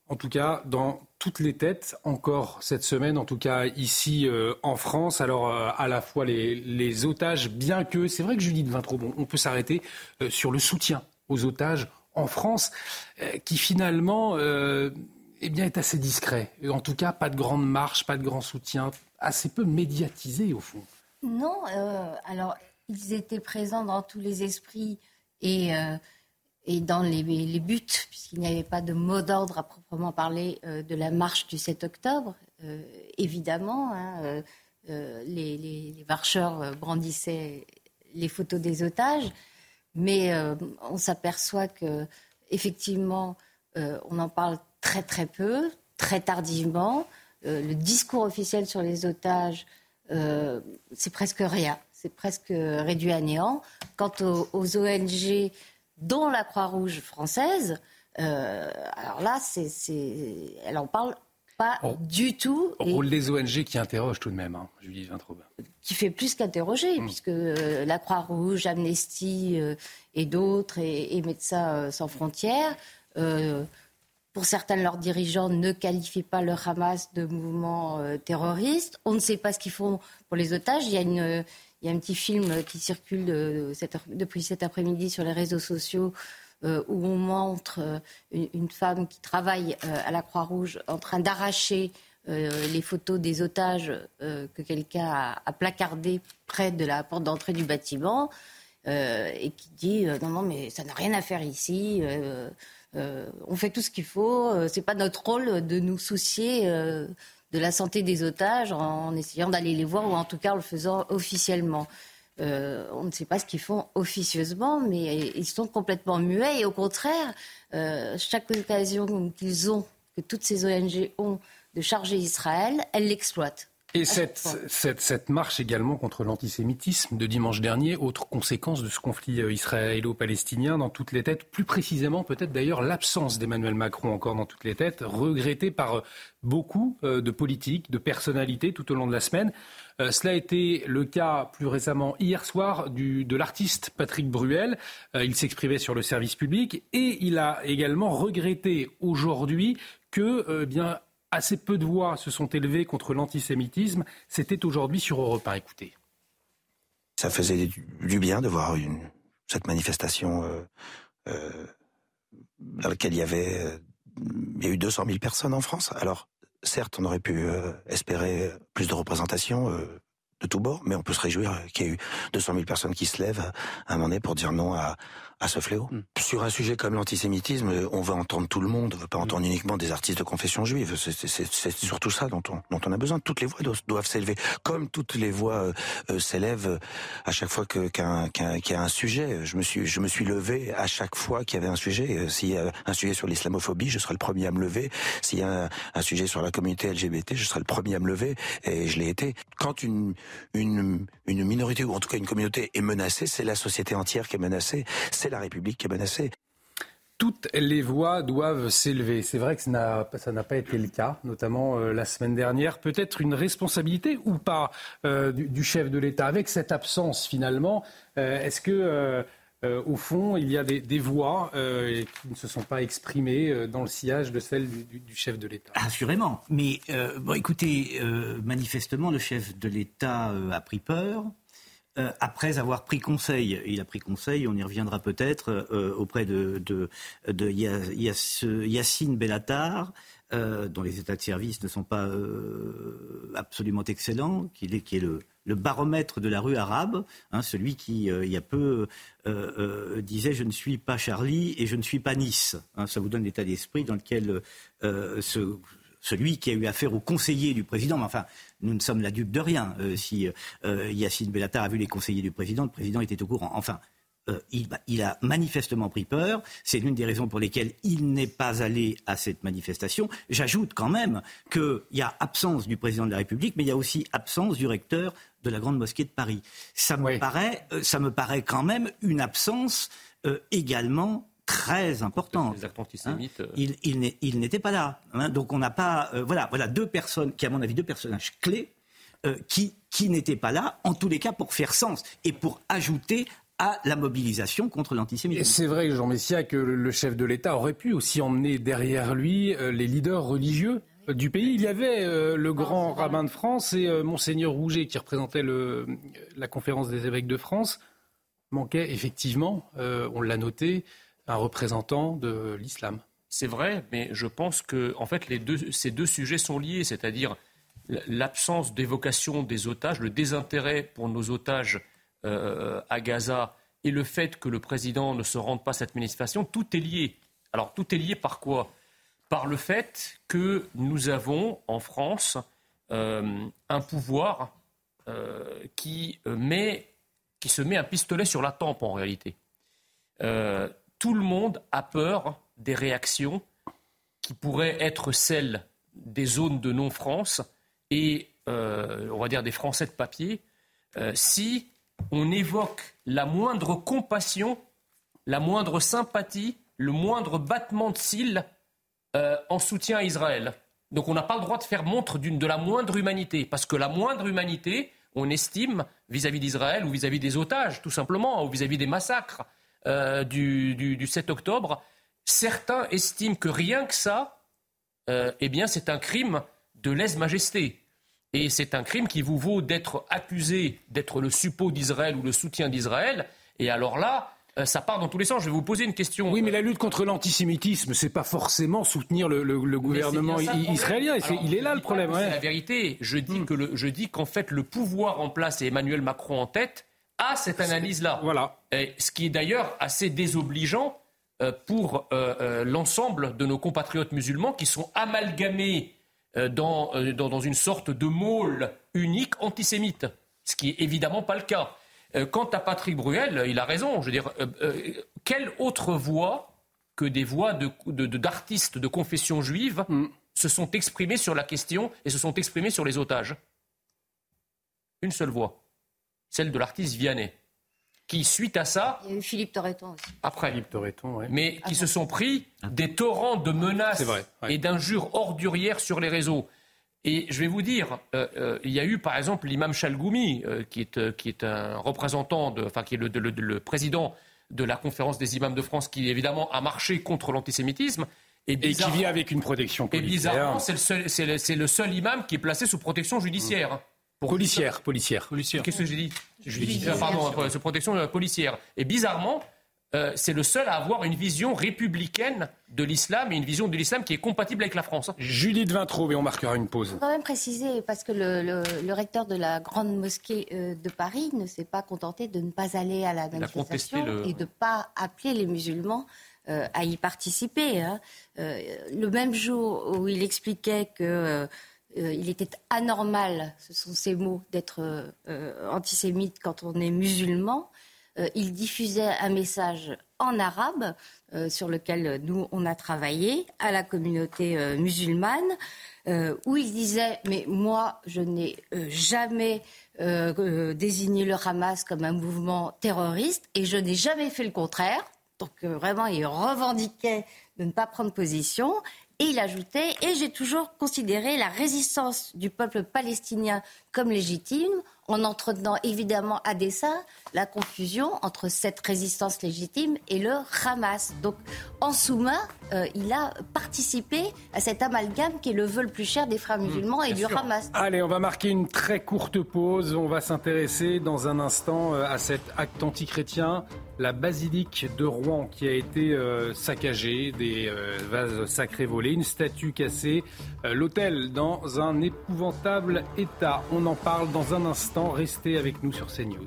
en tout cas dans toutes les têtes encore cette semaine, en tout cas ici euh, en France. Alors euh, à la fois les, otages, bien que c'est vrai que Judith Vintraud, bon, on peut s'arrêter euh, sur le soutien aux otages en France, qui finalement eh bien, est assez discret. En tout cas, pas de grande marche, pas de grand soutien, assez peu médiatisé au fond. Non, alors ils étaient présents dans tous les esprits et et dans les, buts, puisqu'il n'y avait pas de mot d'ordre à proprement parler euh, de la marche du 7 octobre, euh, évidemment, hein, euh, les, marcheurs brandissaient les photos des otages, mais on s'aperçoit que effectivement, on en parle très très peu, très tardivement. le discours officiel sur les otages, c'est presque rien, c'est presque réduit à néant. Quant aux ONG, dont la Croix-Rouge française, euh, alors là, elle en parle pas du tout. Au rôle des ONG qui interrogent tout de même, hein, Julie Vintraube. Qui fait plus qu'interroger, hmm. puisque euh, la Croix-Rouge, Amnesty euh, et d'autres, et, Médecins sans frontières, pour certains de leurs dirigeants, ne qualifient pas le Hamas de mouvement terroriste. On ne sait pas ce qu'ils font pour les otages. Il y a une il y a un petit film qui circule depuis cet après-midi sur les réseaux sociaux euh, où on montre euh, une, femme qui travaille euh, à la Croix-Rouge en train d'arracher les photos des otages que quelqu'un a, placardés près de la porte d'entrée du bâtiment et qui dit non non mais ça n'a rien à faire ici. on fait tout ce qu'il faut. c'est pas notre rôle de nous soucier de la santé des otages en essayant d'aller les voir ou en tout cas en le faisant officiellement. Euh, on ne sait pas ce qu'ils font officieusement, mais ils sont complètement muets et au contraire, euh, chaque occasion qu'ils ont, que toutes ces ONG ont de charger Israël, elles l'exploitent. Et cette, cette, cette, marche également contre l'antisémitisme de dimanche dernier, autre conséquence de ce conflit euh, israélo-palestinien dans toutes les têtes, plus précisément peut-être d'ailleurs l'absence d'Emmanuel Macron encore dans toutes les têtes, regrettée par euh, beaucoup euh, de politiques, de personnalités tout au long de la semaine. cela a été le cas plus récemment hier soir du, de l'artiste Patrick Bruel. il s'exprimait sur le service public et il a également regretté aujourd'hui que bien assez peu de voix se sont élevées contre l'antisémitisme. C'était aujourd'hui sur Europe 1. Écoutez. Ça faisait du bien de voir cette manifestation euh, euh, dans laquelle il y avait euh, il y a eu 200 000 personnes en France. Alors, certes, on aurait pu espérer plus de représentation de tous bords, mais on peut se réjouir qu'il y ait eu 200 000 personnes qui se lèvent à un moment donné pour dire non à, à ce fléau. Hmm. Sur un sujet comme l'antisémitisme, on veut entendre tout le monde, on veut pas entendre hmm. uniquement des artistes de confession juive. C'est surtout ça dont on, dont on a besoin. Toutes les voix doivent, s'élever, comme toutes les voix euh, euh, s'élèvent à chaque fois qu'il qu qu y a un sujet. Je me suis, je me suis levé à chaque fois qu'il y avait un sujet. Euh, s'il y a un sujet sur l'islamophobie, je serai le premier à me lever. S'il y a un, un, sujet sur la communauté LGBT, je serai le premier à me lever, et je l'ai été. Quand une, une, une minorité ou en tout cas une communauté est menacée, c'est la société entière qui est menacée c'est la République qui est menacée. Toutes les voix doivent s'élever. C'est vrai que ça n'a pas été le cas, notamment euh, la semaine dernière. Peut-être une responsabilité ou pas euh, du, chef de l'État avec cette absence finalement. Euh, est-ce que au fond, il y a des, voix qui ne se sont pas exprimées dans le sillage de celles du, chef de l'État? Assurément. Mais bon, écoutez, manifestement, le chef de l'État a pris peur. Euh, après avoir pris conseil, il a pris conseil, on y reviendra peut-être, euh, auprès de, de, de Yacine Bellatar, euh, dont les états de service ne sont pas absolument excellents, qui est, le, baromètre de la rue arabe, hein, celui qui, il y a peu, disait Je ne suis pas Charlie et je ne suis pas Nice. Hein, ça vous donne l'état d'esprit dans lequel ce celui qui a eu affaire au conseiller du président. Mais enfin, nous ne sommes la dupe de rien. Euh, si euh, Yacine Bellatar a vu les conseillers du président, le président était au courant. Enfin, euh, bah, il, a manifestement pris peur. C'est l'une des raisons pour lesquelles il n'est pas allé à cette manifestation. J'ajoute quand même qu'il y a absence du président de la République, mais il y a aussi absence du recteur de la Grande Mosquée de Paris. Ça me, paraît, euh, ça me paraît quand même une absence euh, également très importante. Les actes antisémites. Hein. il, n'était pas là. Hein. Donc on n'a pas. voilà, voilà deux personnes qui, à mon avis, deux personnages clés qui, qui n'étaient pas là, en tous les cas pour faire sens et pour ajouter à la mobilisation contre l'antisémitisme. C'est vrai, Jean Messia, que le chef de l'État aurait pu aussi emmener derrière lui euh, les leaders religieux euh, du pays. Il y avait euh, le grand rabbin de France et monseigneur Rouget qui représentait le, la conférence des évêques de France. Manquait effectivement, on l'a noté, un représentant de l'islam. C'est vrai, mais je pense que en fait ces deux sujets sont liés, c'est-à-dire l'absence d'évocation des otages, le désintérêt pour nos otages euh, à Gaza et le fait que le président ne se rende pas à cette manifestation, tout est lié. Alors tout est lié par quoi? Par le fait que nous avons en France euh, un pouvoir euh, qui, met, qui se met un pistolet sur la tempe en réalité. Tout le monde a peur des réactions qui pourraient être celles des zones de non-France et, on va dire, des Français de papier, si on évoque la moindre compassion, la moindre sympathie, le moindre battement de cils euh, en soutien à Israël. Donc on n'a pas le droit de faire montre de la moindre humanité, parce que la moindre humanité, on estime, vis-à-vis d'Israël ou vis-à-vis des otages, tout simplement, ou vis-à-vis des massacres euh, du, 7 octobre, certains estiment que rien que ça, euh, eh bien, c'est un crime de lèse-majesté. Et c'est un crime qui vous vaut d'être accusé d'être le suppôt d'Israël ou le soutien d'Israël. Et alors là, euh, ça part dans tous les sens. Je vais vous poser une question. Oui, mais la lutte contre l'antisémitisme, c'est pas forcément soutenir le, gouvernement israélien. il est là le problème. C'est la vérité. Je dis hmm. que je dis qu'en fait le pouvoir en place et Emmanuel Macron en tête a cette analyse-là. Voilà. ce qui est d'ailleurs assez désobligeant euh, pour euh, l'ensemble de nos compatriotes musulmans qui sont amalgamés euh, euh, dans, dans, une sorte de môle unique antisémite, ce qui est évidemment pas le cas. Euh, quant à Patrick Bruel, il a raison. Je veux dire, quelle autre voix que des voix d'artistes de, de, confession juive mm. se sont exprimées sur la question et se sont exprimées sur les otages? Une seule voix, celle de l'artiste Vianney qui, suite à ça. Il y a eu Philippe Torreton aussi. Après. Philippe Torreton, oui. Mais qui se sont pris des torrents de menaces et d'injures ordurières sur les réseaux. Et je vais vous dire, euh, euh, il y a eu par exemple l'imam Chalgoumi, euh, qui, est, qui est un représentant, de, enfin qui est le, président de la conférence des imams de France, qui évidemment a marché contre l'antisémitisme. Et, qui vit avec une protection policière. Et bizarrement, c'est le, le, seul imam qui est placé sous protection judiciaire. Policière, policière. Qu'est-ce que j'ai dit Judiciaire. Pardon, euh, protection euh, policière. Et bizarrement, euh, c'est le seul à avoir une vision républicaine de l'islam et une vision de l'islam qui est compatible avec la France. Judith Vintraud, et on marquera une pause. Je quand même préciser, parce que le, recteur de la grande mosquée de Paris ne s'est pas contenté de ne pas aller à la manifestation et de ne pas appeler les musulmans à y participer. Hein. le même jour où il expliquait que euh, il était anormal, ce sont ces mots, d'être euh, antisémite quand on est musulman. Euh, il diffusait un message en arabe sur lequel nous on a travaillé à la communauté musulmane où il disait mais moi je n'ai jamais désigné le Hamas comme un mouvement terroriste et je n'ai jamais fait le contraire. Donc vraiment il revendiquait de ne pas prendre position et il ajoutait, et j'ai toujours considéré la résistance du peuple palestinien comme légitime, en entretenant évidemment à dessein la confusion entre cette résistance légitime et le Hamas. Donc, en sous-main, euh, il a participé à cet amalgame qui est le vœu le plus cher des frères mmh, musulmans et du Hamas. Allez, on va marquer une très courte pause. On va s'intéresser dans un instant euh, à cet acte antichrétien la basilique de Rouen qui a été euh, saccagée, des euh, vases sacrés volés, une statue cassée, l'hôtel dans un épouvantable état. On en parle dans un instant. Restez avec nous sur CNews.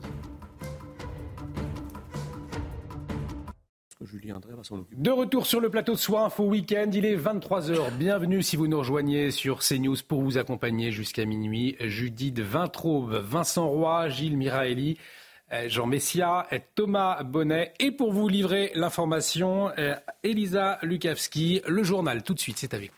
De retour sur le plateau de Soir Info Week-end, il est 23h. Bienvenue si vous nous rejoignez sur CNews pour vous accompagner jusqu'à minuit. Judith Vintraube, Vincent Roy, Gilles Miraeli. Jean Messia, Thomas Bonnet. Et pour vous livrer l'information, Elisa Lukavski, le journal. Tout de suite, c'est avec vous.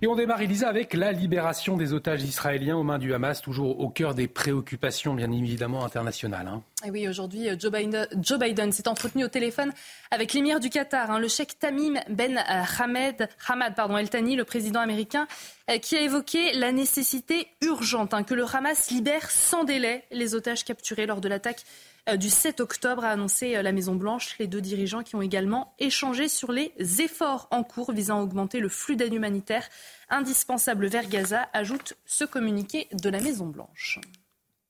Et on démarre, Elisa, avec la libération des otages israéliens aux mains du Hamas, toujours au cœur des préoccupations, bien évidemment, internationales. Hein. Oui, aujourd'hui, Joe Biden, Joe Biden s'est entretenu au téléphone avec l'émir du Qatar, hein, le cheikh Tamim Ben Hamed, Hamad pardon, El Thani, le président américain, euh, qui a évoqué la nécessité urgente hein, que le Hamas libère sans délai les otages capturés lors de l'attaque euh, du 7 octobre, a annoncé euh, la Maison-Blanche. Les deux dirigeants qui ont également échangé sur les efforts en cours visant à augmenter le flux d'aide humanitaire indispensable vers Gaza, ajoute ce communiqué de la Maison-Blanche.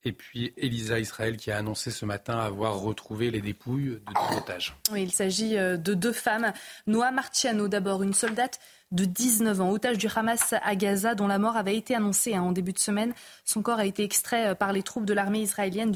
Et puis Elisa Israël qui a annoncé ce matin avoir retrouvé les dépouilles de deux otages. Oui, il s'agit euh, de deux femmes. Noah Marciano, d'abord, une soldate de 19 ans, otage du Hamas à Gaza, dont la mort avait été annoncée hein, en début de semaine. Son corps a été extrait euh, par les troupes de l'armée israélienne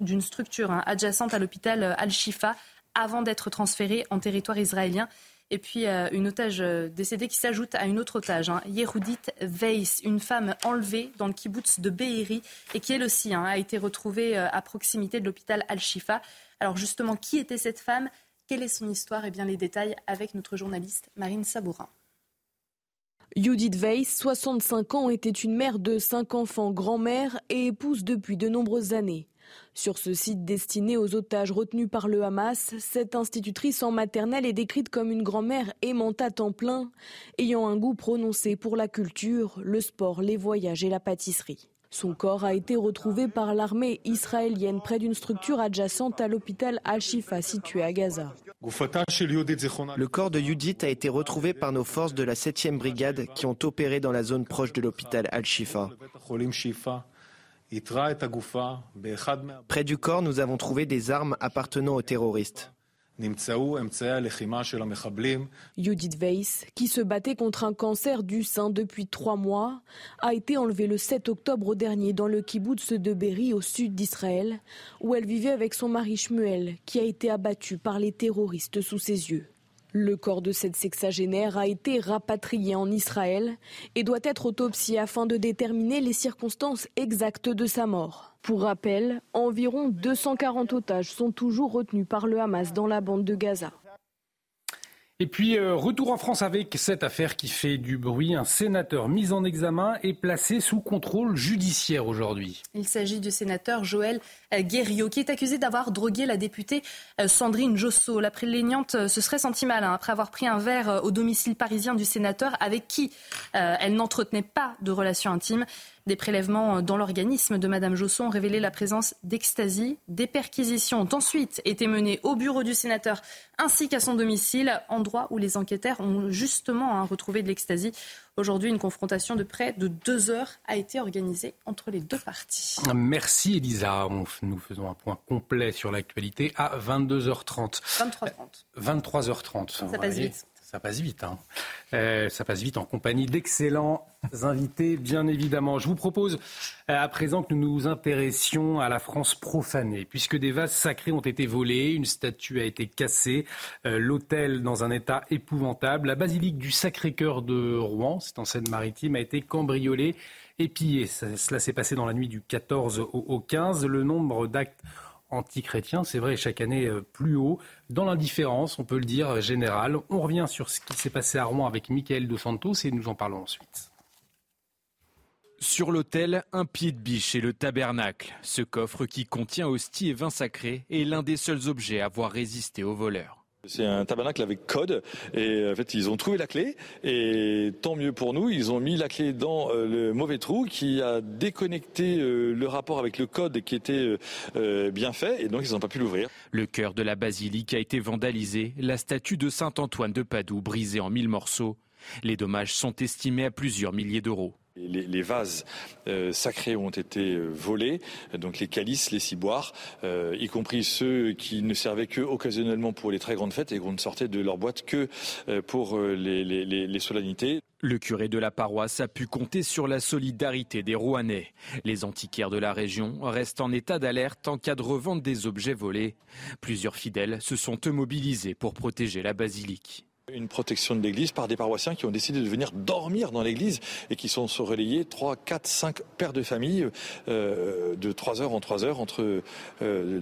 d'une structure hein, adjacente à l'hôpital euh, Al-Shifa avant d'être transféré en territoire israélien. Et puis euh, une otage décédée qui s'ajoute à une autre otage, hein, Yehudit Weiss, une femme enlevée dans le kibbutz de Be'eri et qui elle aussi hein, a été retrouvée à proximité de l'hôpital Al-Shifa. Alors justement, qui était cette femme? Quelle est son histoire? Et eh bien les détails avec notre journaliste Marine Sabourin. Judith Weiss, 65 ans, était une mère de cinq enfants, grand-mère et épouse depuis de nombreuses années. Sur ce site destiné aux otages retenus par le Hamas, cette institutrice en maternelle est décrite comme une grand-mère aimante à temps plein, ayant un goût prononcé pour la culture, le sport, les voyages et la pâtisserie. Son corps a été retrouvé par l'armée israélienne près d'une structure adjacente à l'hôpital Al-Shifa situé à Gaza. Le corps de Judith a été retrouvé par nos forces de la 7e brigade qui ont opéré dans la zone proche de l'hôpital Al-Shifa. Près du corps, nous avons trouvé des armes appartenant aux terroristes. Judith Weiss, qui se battait contre un cancer du sein depuis trois mois, a été enlevée le 7 octobre dernier dans le kibbutz de Berry au sud d'Israël, où elle vivait avec son mari Shmuel, qui a été abattu par les terroristes sous ses yeux. Le corps de cette sexagénaire a été rapatrié en Israël et doit être autopsié afin de déterminer les circonstances exactes de sa mort. Pour rappel, environ 240 otages sont toujours retenus par le Hamas dans la bande de Gaza. Et puis, euh, retour en France avec cette affaire qui fait du bruit. Un sénateur mis en examen est placé sous contrôle judiciaire aujourd'hui. Il s'agit du sénateur Joël euh, Guerriot, qui est accusé d'avoir drogué la députée euh, Sandrine Josso. La plaignante se serait sentie mal hein, après avoir pris un verre au domicile parisien du sénateur avec qui elle n'entretenait pas de relation intime. Des prélèvements dans l'organisme de Mme Josson ont révélé la présence d'ecstasy. Des perquisitions ont ensuite été menées au bureau du sénateur ainsi qu'à son domicile, endroit où les enquêteurs ont justement hein, retrouvé de l'ecstasy. Aujourd'hui, une confrontation de près de deux heures a été organisée entre les deux parties. Merci Elisa. Nous faisons un point complet sur l'actualité à 22h30. 23h30. 23h30. Ça passe vite. Ça passe vite. Hein. Euh, ça passe vite en compagnie d'excellents invités, bien évidemment. Je vous propose euh, à présent que nous nous intéressions à la France profanée, puisque des vases sacrés ont été volés, une statue a été cassée, euh, l'hôtel dans un état épouvantable. La basilique du Sacré-Cœur de Rouen, c'est en Seine-Maritime, a été cambriolée et pillée. cela s'est passé dans la nuit du 14 au 15. Le nombre d'actes anti-chrétien, c'est vrai, chaque année euh, plus haut, dans l'indifférence, on peut le dire, générale. On revient sur ce qui s'est passé à Rouen avec Michael Dos Santos et nous en parlons ensuite. Sur l'autel, un pied de biche et le tabernacle. Ce coffre qui contient hostie et vin sacré est l'un des seuls objets à avoir résisté aux voleurs. C'est un tabernacle avec code et en fait ils ont trouvé la clé et tant mieux pour nous, ils ont mis la clé dans euh, le mauvais trou qui a déconnecté euh, le rapport avec le code qui était euh, bien fait et donc ils n'ont pas pu l'ouvrir. Le cœur de la basilique a été vandalisé, la statue de Saint Antoine de Padoue brisée en mille morceaux. Les dommages sont estimés à plusieurs milliers d'euros. Les, vases euh, sacrés ont été euh, volés, donc les calices, les ciboires, euh, y compris ceux qui ne servaient que occasionnellement pour les très grandes fêtes et qu'on ne sortait de leur boîte que pour les, les, solennités. Le curé de la paroisse a pu compter sur la solidarité des Rouennais. Les antiquaires de la région restent en état d'alerte en cas de revente des objets volés. Plusieurs fidèles se sont eux mobilisés pour protéger la basilique. Une protection de l'église par des paroissiens qui ont décidé de venir dormir dans l'église et qui sont relayés 3, 4, 5 pères de famille euh, de 3 heures en 3 heures entre euh,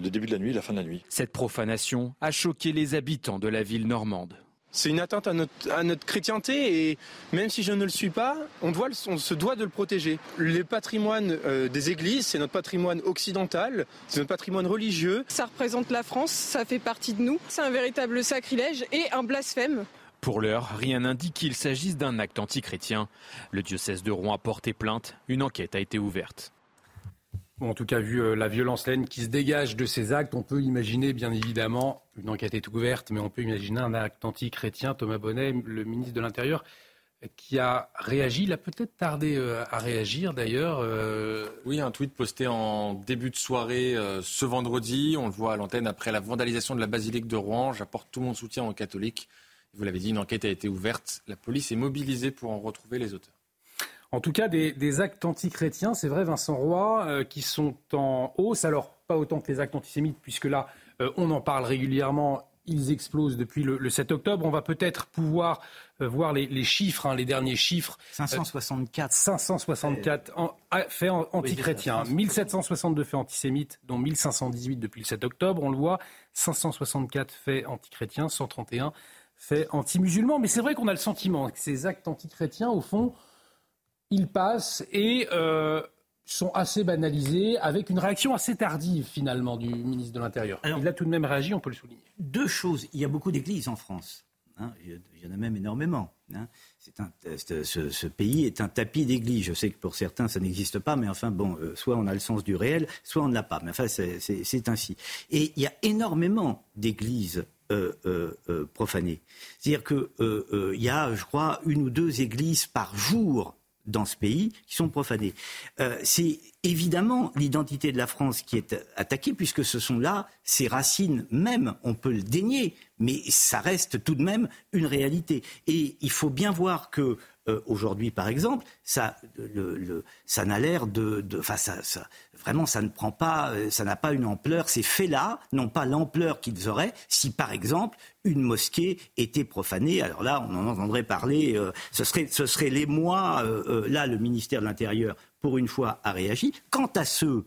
le début de la nuit et la fin de la nuit. Cette profanation a choqué les habitants de la ville normande. C'est une atteinte à notre, à notre, chrétienté et même si je ne le suis pas, on, doit, on se doit de le protéger. Le patrimoine euh, des églises, c'est notre patrimoine occidental, c'est notre patrimoine religieux. Ça représente la France, ça fait partie de nous. C'est un véritable sacrilège et un blasphème. Pour l'heure, rien n'indique qu'il s'agisse d'un acte antichrétien. Le diocèse de Rouen a porté plainte, une enquête a été ouverte en tout cas, vu euh, la violence, laine qui se dégage de ces actes, on peut imaginer, bien évidemment, une enquête est ouverte, mais on peut imaginer un acte anti-chrétien. Thomas Bonnet, le ministre de l'Intérieur, qui a réagi, il a peut-être tardé euh, à réagir d'ailleurs. Euh. Oui, un tweet posté en début de soirée ce vendredi. On le voit à l'antenne après la vandalisation de la basilique de Rouen. J'apporte tout mon soutien aux catholiques. Vous l'avez dit, une enquête a été ouverte. La police est mobilisée pour en retrouver les auteurs. En tout cas, des, actes antichrétiens, c'est vrai, Vincent Roy, euh, qui sont en hausse. Alors, pas autant que les actes antisémites, puisque là, euh, on en parle régulièrement. Ils explosent depuis le, 7 octobre. On va peut-être pouvoir euh, voir les, chiffres, hein, les derniers chiffres. 564. 564 faits antichrétiens. 1762 faits antisémites, dont 1518 depuis le 7 octobre. On le voit. 564 faits antichrétiens, 131 faits anti-musulmans. Mais c'est vrai qu'on a le sentiment que ces actes antichrétiens, au fond, ils passent et euh, sont assez banalisés, avec une réaction assez tardive finalement du ministre de l'Intérieur. Il a tout de même réagi, on peut le souligner. Deux choses. Il y a beaucoup d'églises en France. Hein. il y en a même énormément. Hein. ce, pays est un tapis d'églises. Je sais que pour certains, ça n'existe pas, mais enfin, bon, euh, soit on a le sens du réel, soit on ne l'a pas. Mais enfin, c'est ainsi. Et il y a énormément d'églises euh, profanées. C'est-à-dire qu'il y a, je crois, une ou deux églises par jour dans ce pays qui sont profanés. Euh, c'est évidemment l'identité de la France qui est attaquée, puisque ce sont là ses racines même. On peut le dénier, mais ça reste tout de même une réalité. Et il faut bien voir que euh, aujourd'hui, par exemple, ça, n'a l'air de, vraiment, ça ne prend pas, euh, ça n'a pas une ampleur. Ces faits-là n'ont pas l'ampleur qu'ils auraient si, par exemple, une mosquée était profanée. Alors là, on en entendrait parler. Euh, ce serait, ce serait les mois. là, le ministère de l'Intérieur, pour une fois, a réagi. Quant à ceux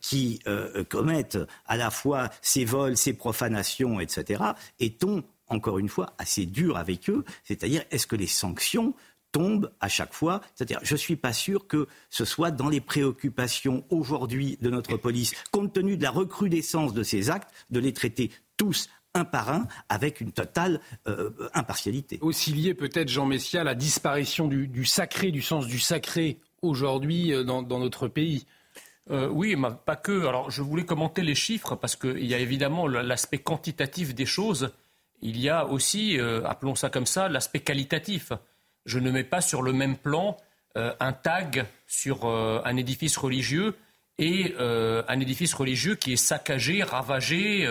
qui commettent à la fois ces vols, ces profanations, etc., est-on encore une fois, assez dur avec eux, c'est-à-dire est-ce que les sanctions tombent à chaque fois? C'est-à-dire, je ne suis pas sûr que ce soit dans les préoccupations aujourd'hui de notre police, compte tenu de la recrudescence de ces actes, de les traiter tous un par un avec une totale euh, impartialité. Aussi lié peut-être, Jean Messia, à la disparition du, sacré, du sens du sacré aujourd'hui euh, dans, notre pays. Euh, oui, mais pas que. Alors, je voulais commenter les chiffres parce qu'il y a évidemment l'aspect quantitatif des choses il y a aussi, euh, appelons ça comme ça, l'aspect qualitatif. Je ne mets pas sur le même plan euh, un tag sur euh, un édifice religieux et un édifice religieux qui est saccagé, ravagé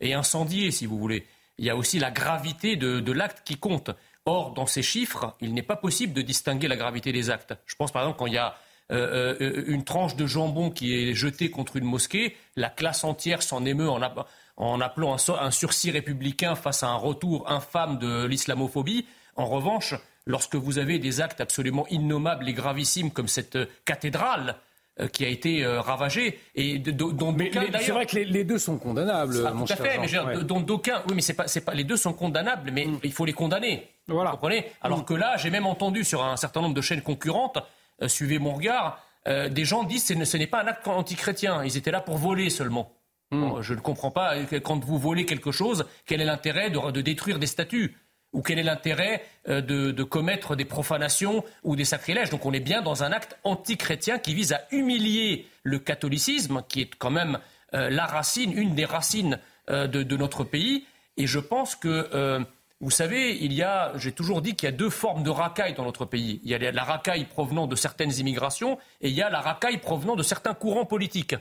et incendié, si vous voulez. Il y a aussi la gravité de, l'acte qui compte. Or, dans ces chiffres, il n'est pas possible de distinguer la gravité des actes. Je pense par exemple quand il y a une tranche de jambon qui est jetée contre une mosquée, la classe entière s'en émeut en, en appelant un, sursis républicain face à un retour infâme de l'islamophobie. En revanche, lorsque vous avez des actes absolument innommables et gravissimes comme cette euh, cathédrale, euh, qui a été euh, ravagée et dont c'est vrai que les, deux sont condamnables. Ah, tout à fait, mais dont d'aucuns. Oui, mais c'est pas, pas, les deux sont condamnables, mais mm. il faut les condamner. Voilà. Vous comprenez? Alors mm. que là, j'ai même entendu sur un certain nombre de chaînes concurrentes, suivez mon regard, des gens disent que ce n'est pas un acte antichrétien. Ils étaient là pour voler seulement. Hmm. je ne comprends pas. Quand vous volez quelque chose, quel est l'intérêt de, détruire des statues Ou quel est l'intérêt euh, de, commettre des profanations ou des sacrilèges? Donc on est bien dans un acte antichrétien qui vise à humilier le catholicisme, qui est quand même euh, la racine, une des racines euh, de, notre pays. Et je pense que, vous savez, il y a, j'ai toujours dit qu'il y a deux formes de racailles dans notre pays. Il y a la racaille provenant de certaines immigrations et il y a la racaille provenant de certains courants politiques.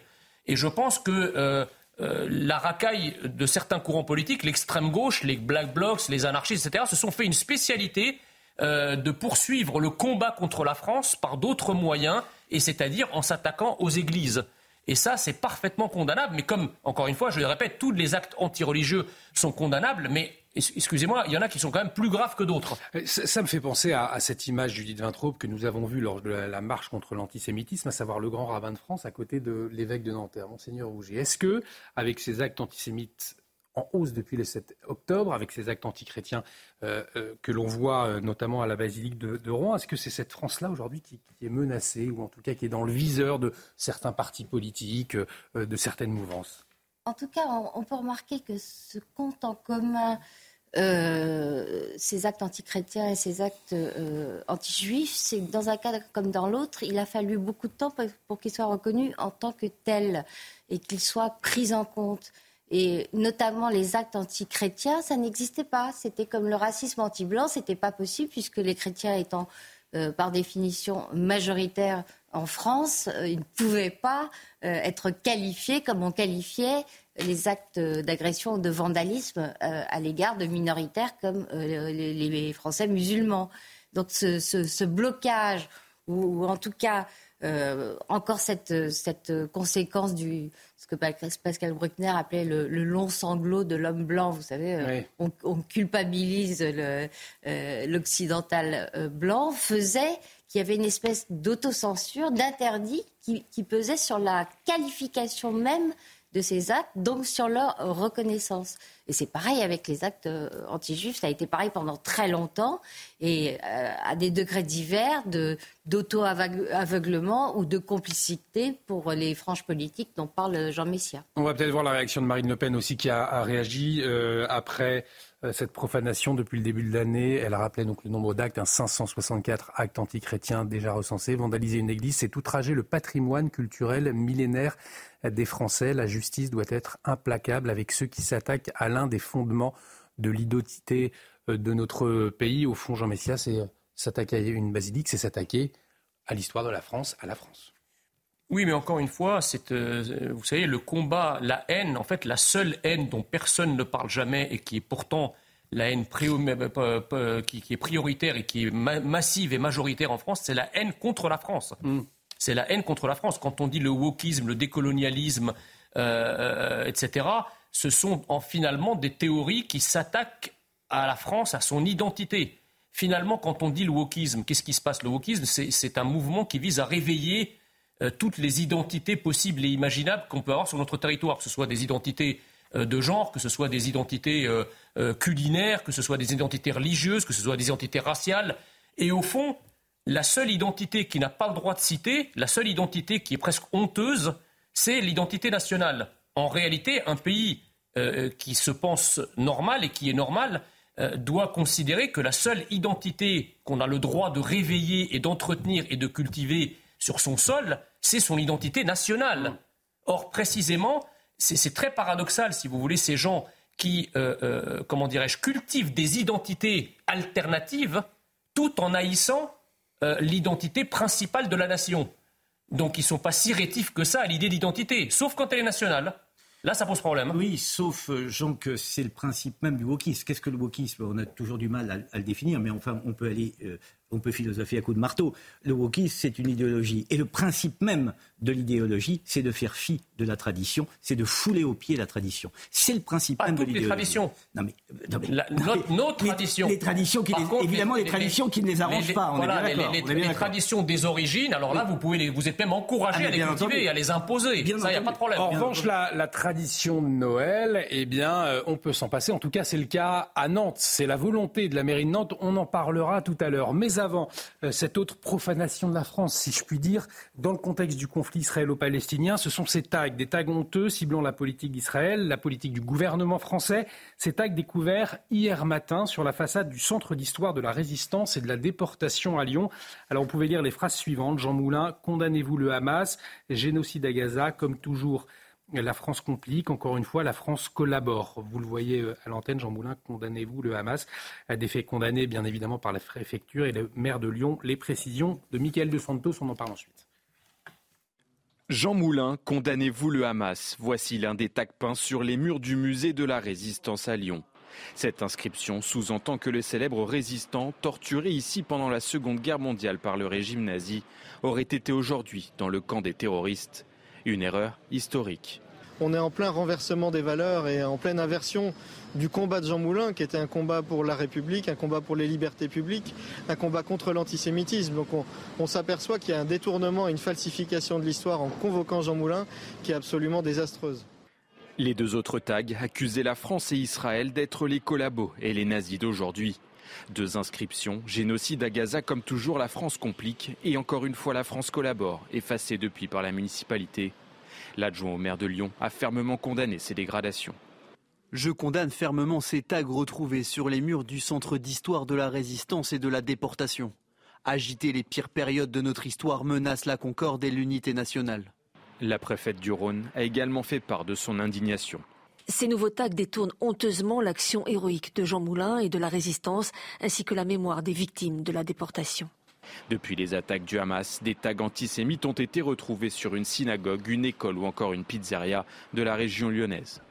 Et je pense que euh, la racaille de certains courants politiques, l'extrême gauche, les black blocs, les anarchistes, etc., se sont fait une spécialité euh, de poursuivre le combat contre la France par d'autres moyens, et c'est-à-dire en s'attaquant aux églises. Et ça, c'est parfaitement condamnable. Mais comme, encore une fois, je le répète, tous les actes antireligieux sont condamnables, mais excusez-moi, il y en a qui sont quand même plus graves que d'autres. Ça, me fait penser à, cette image Judith Vintraube que nous avons vue lors de la, marche contre l'antisémitisme, à savoir le grand rabbin de France à côté de l'évêque de Nanterre, Monseigneur Rouget. Est-ce que, avec ces actes antisémites en hausse depuis le 7 octobre, avec ces actes antichrétiens euh, euh, que l'on voit euh, notamment à la basilique de, Rouen. Est-ce que c'est cette France-là aujourd'hui qui, est menacée, ou en tout cas qui est dans le viseur de certains partis politiques, de certaines mouvances? En tout cas, on, peut remarquer que ce compte en commun ces actes antichrétiens et ces actes anti-juifs, c'est dans un cas comme dans l'autre, il a fallu beaucoup de temps pour, pour qu'ils soient reconnus en tant que tels et qu'ils soient pris en compte. Et notamment les actes anti-chrétiens, ça n'existait pas. C'était comme le racisme anti-blanc, c'était pas possible puisque les chrétiens étant euh, par définition majoritaires en France, euh, ils ne pouvaient pas euh, être qualifiés comme on qualifiait les actes d'agression ou de vandalisme à l'égard de minoritaires comme les, Français musulmans. Donc ce blocage, ou, en tout cas encore cette, cette conséquence du, que Pascal Bruckner appelait le, long sanglot de l'homme blanc. Vous savez, euh, on, culpabilise euh, l'occidental euh, blanc, faisait qu'il y avait une espèce d'autocensure, d'interdit qui, qui, pesait sur la qualification même de ces actes, donc sur leur reconnaissance. Et c'est pareil avec les actes euh, anti-juifs, ça a été pareil pendant très longtemps, et euh, à des degrés divers d'auto-aveuglement ou de complicité pour les franges politiques dont parle Jean Messia. On va peut-être voir la réaction de Marine Le Pen aussi qui a, réagi euh, après cette profanation depuis le début de l'année. Elle a rappelé donc le nombre d'actes, un 564 actes antichrétiens déjà recensés. Vandaliser une église, c'est outrager le patrimoine culturel millénaire des Français. La justice doit être implacable avec ceux qui s'attaquent à l'un des fondements de l'identité euh, de notre pays. Au fond, Jean Messia, c'est euh, s'attaquer à une basilique, c'est s'attaquer à l'histoire de la France, à la France. Oui, mais encore une fois, c'est, euh, vous savez, le combat, la haine, en fait, la seule haine dont personne ne parle jamais et qui est pourtant la haine qui, est prioritaire et qui est massive et majoritaire en France, c'est la haine contre la France. Mm c'est la haine contre la France. Quand on dit le wokisme, le décolonialisme, euh, euh, etc., ce sont finalement des théories qui s'attaquent à la France, à son identité. Finalement, quand on dit le wokisme, qu'est-ce qui se passe? Le wokisme, c'est un mouvement qui vise à réveiller euh, toutes les identités possibles et imaginables qu'on peut avoir sur notre territoire, que ce soit des identités de genre, que ce soit des identités culinaires, que ce soit des identités religieuses, que ce soit des identités raciales. Et au fond, la seule identité qui n'a pas le droit de citer, la seule identité qui est presque honteuse, c'est l'identité nationale. En réalité, un pays euh, qui se pense normal et qui est normal euh, doit considérer que la seule identité qu'on a le droit de réveiller et d'entretenir et de cultiver sur son sol, c'est son identité nationale. Or, précisément, c'est très paradoxal, si vous voulez, ces gens qui, euh, comment dirais-je, cultivent des identités alternatives tout en haïssant l'identité principale de la nation. Donc ils ne sont pas si rétifs que ça à l'idée d'identité, sauf quand elle est nationale. Là, ça pose problème. Oui, sauf, euh, Jean, que c'est le principe même du wokisme. Qu'est-ce que le wokisme? On a toujours du mal à, le définir, mais enfin, on peut aller euh, on peut philosopher à coups de marteau. Le wokisme, c'est une idéologie. Et le principe même de l'idéologie, c'est de faire fi de la tradition, c'est de fouler au pied la tradition. C'est le principe même de l'idéologie. les traditions. Non mais, nos, traditions. Les, traditions qui évidemment les, traditions qui ne les arrangent pas. On est les, les traditions des origines. Alors là, vous pouvez, vous êtes même encouragé ah, à les cultiver, et à les imposer. Ça, il n'y a pas de problème. En revanche, la, tradition de Noël, eh bien, euh, on peut s'en passer. En tout cas, c'est le cas à Nantes. C'est la volonté de la mairie de Nantes. On en parlera tout à l'heure. Mais avant euh, cette autre profanation de la France, si je puis dire, dans le contexte du conflit israélo-palestinien, ce sont ces tags, des tags honteux ciblant la politique d'Israël, la politique du gouvernement français. Ces tags découverts hier matin sur la façade du Centre d'histoire de la résistance et de la déportation à Lyon. Alors on pouvait lire les phrases suivantes. Jean Moulin, condamnez-vous le Hamas, génocide à Gaza, comme toujours la France complique, encore une fois, la France collabore. Vous le voyez euh, à l'antenne, Jean Moulin, condamnez-vous le Hamas à des faits condamnés bien évidemment par la préfecture et le maire de Lyon. Les précisions de Michael De Santos, on en parle ensuite. Jean Moulin, condamnez-vous le Hamas? Voici l'un des tacs peints sur les murs du musée de la Résistance à Lyon. Cette inscription sous-entend que le célèbre résistant, torturé ici pendant la Seconde Guerre mondiale par le régime nazi, aurait été aujourd'hui dans le camp des terroristes. Une erreur historique. On est en plein renversement des valeurs et en pleine inversion du combat de Jean Moulin, qui était un combat pour la République, un combat pour les libertés publiques, un combat contre l'antisémitisme. Donc on, s'aperçoit qu'il y a un détournement, une falsification de l'histoire en convoquant Jean Moulin qui est absolument désastreuse. Les deux autres tags accusaient la France et Israël d'être les collabos et les nazis d'aujourd'hui. Deux inscriptions, génocide à Gaza comme toujours la France complique et encore une fois la France collabore, effacée depuis par la municipalité. L'adjoint au maire de Lyon a fermement condamné ces dégradations. Je condamne fermement ces tags retrouvés sur les murs du centre d'histoire de la résistance et de la déportation. Agiter les pires périodes de notre histoire menace la concorde et l'unité nationale. La préfète du Rhône a également fait part de son indignation. Ces nouveaux tags détournent honteusement l'action héroïque de Jean Moulin et de la résistance, ainsi que la mémoire des victimes de la déportation. Depuis les attaques du Hamas, des tags antisémites ont été retrouvés sur une synagogue, une école ou encore une pizzeria de la région lyonnaise.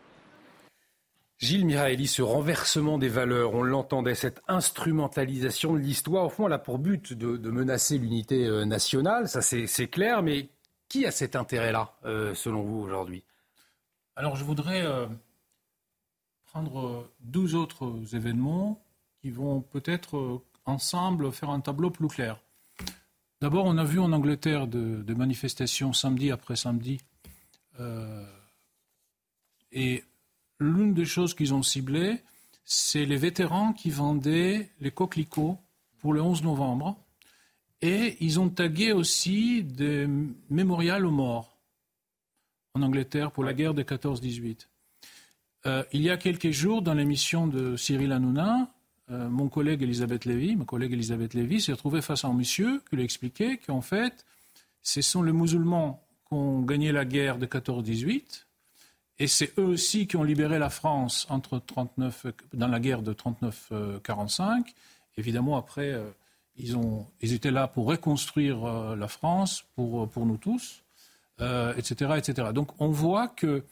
Gilles Miraeli, ce renversement des valeurs, on l'entendait, cette instrumentalisation de l'histoire, au fond, elle a pour but de, de menacer l'unité euh, nationale, ça c'est clair, mais qui a cet intérêt-là, euh, selon vous, aujourd'hui? Alors je voudrais euh, prendre 12 autres événements qui vont peut-être ensemble faire un tableau plus clair. D'abord, on a vu en Angleterre des manifestations samedi après samedi. et l'une des choses qu'ils ont ciblées, c'est les vétérans qui vendaient les coquelicots pour le 11 novembre. Et ils ont tagué aussi des mémorials aux morts en Angleterre pour la guerre de 14-18. Euh, il y a quelques jours, dans l'émission de Cyril Hanouna, euh, mon collègue Elisabeth Lévy, ma collègue Elisabeth Lévy s'est retrouvée face à un monsieur qui lui expliquait qu'en fait, ce sont les musulmans qui ont gagné la guerre de 14-18 et c'est eux aussi qui ont libéré la France entre 39, dans la guerre de 39-45. Évidemment, après, euh, ils, ont, ils, étaient là pour reconstruire euh, la France, pour, pour nous tous, euh, etc., etc. Donc on voit que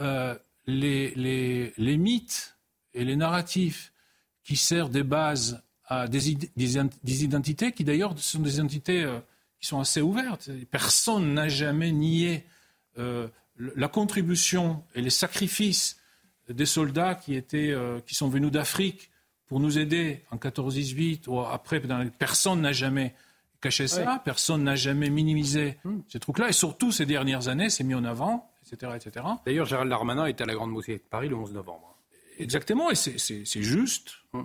euh, les, les, les, mythes et les narratifs qui servent des bases à des, des, des identités, qui d'ailleurs sont des identités euh, qui sont assez ouvertes. Personne n'a jamais nié euh, la contribution et les sacrifices des soldats qui, étaient, euh, qui sont venus d'Afrique pour nous aider en 14-18 ou après, personne n'a jamais caché ça, personne n'a jamais minimisé mmh. ces trucs-là, et surtout ces dernières années, c'est mis en avant, etc. etc. D'ailleurs, Gérald Darmanin était à la Grande Mosquée de Paris le 11 novembre. Exactement, et c'est juste, mmh.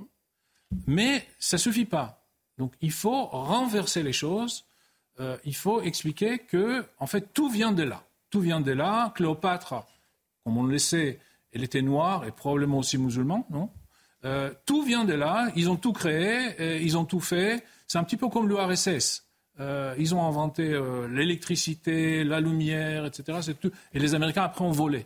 mais ça ne suffit pas. Donc il faut renverser les choses, euh, il faut expliquer que, en fait, tout vient de là. Tout vient de là. Cléopâtre, comme on le sait, elle était noire et probablement aussi musulmane, non? Euh, Tout vient de là. Ils ont tout créé, ils ont tout fait. C'est un petit peu comme l'URSS. Euh, ils ont inventé euh, l'électricité, la lumière, etc. Et les Américains, après, ont volé.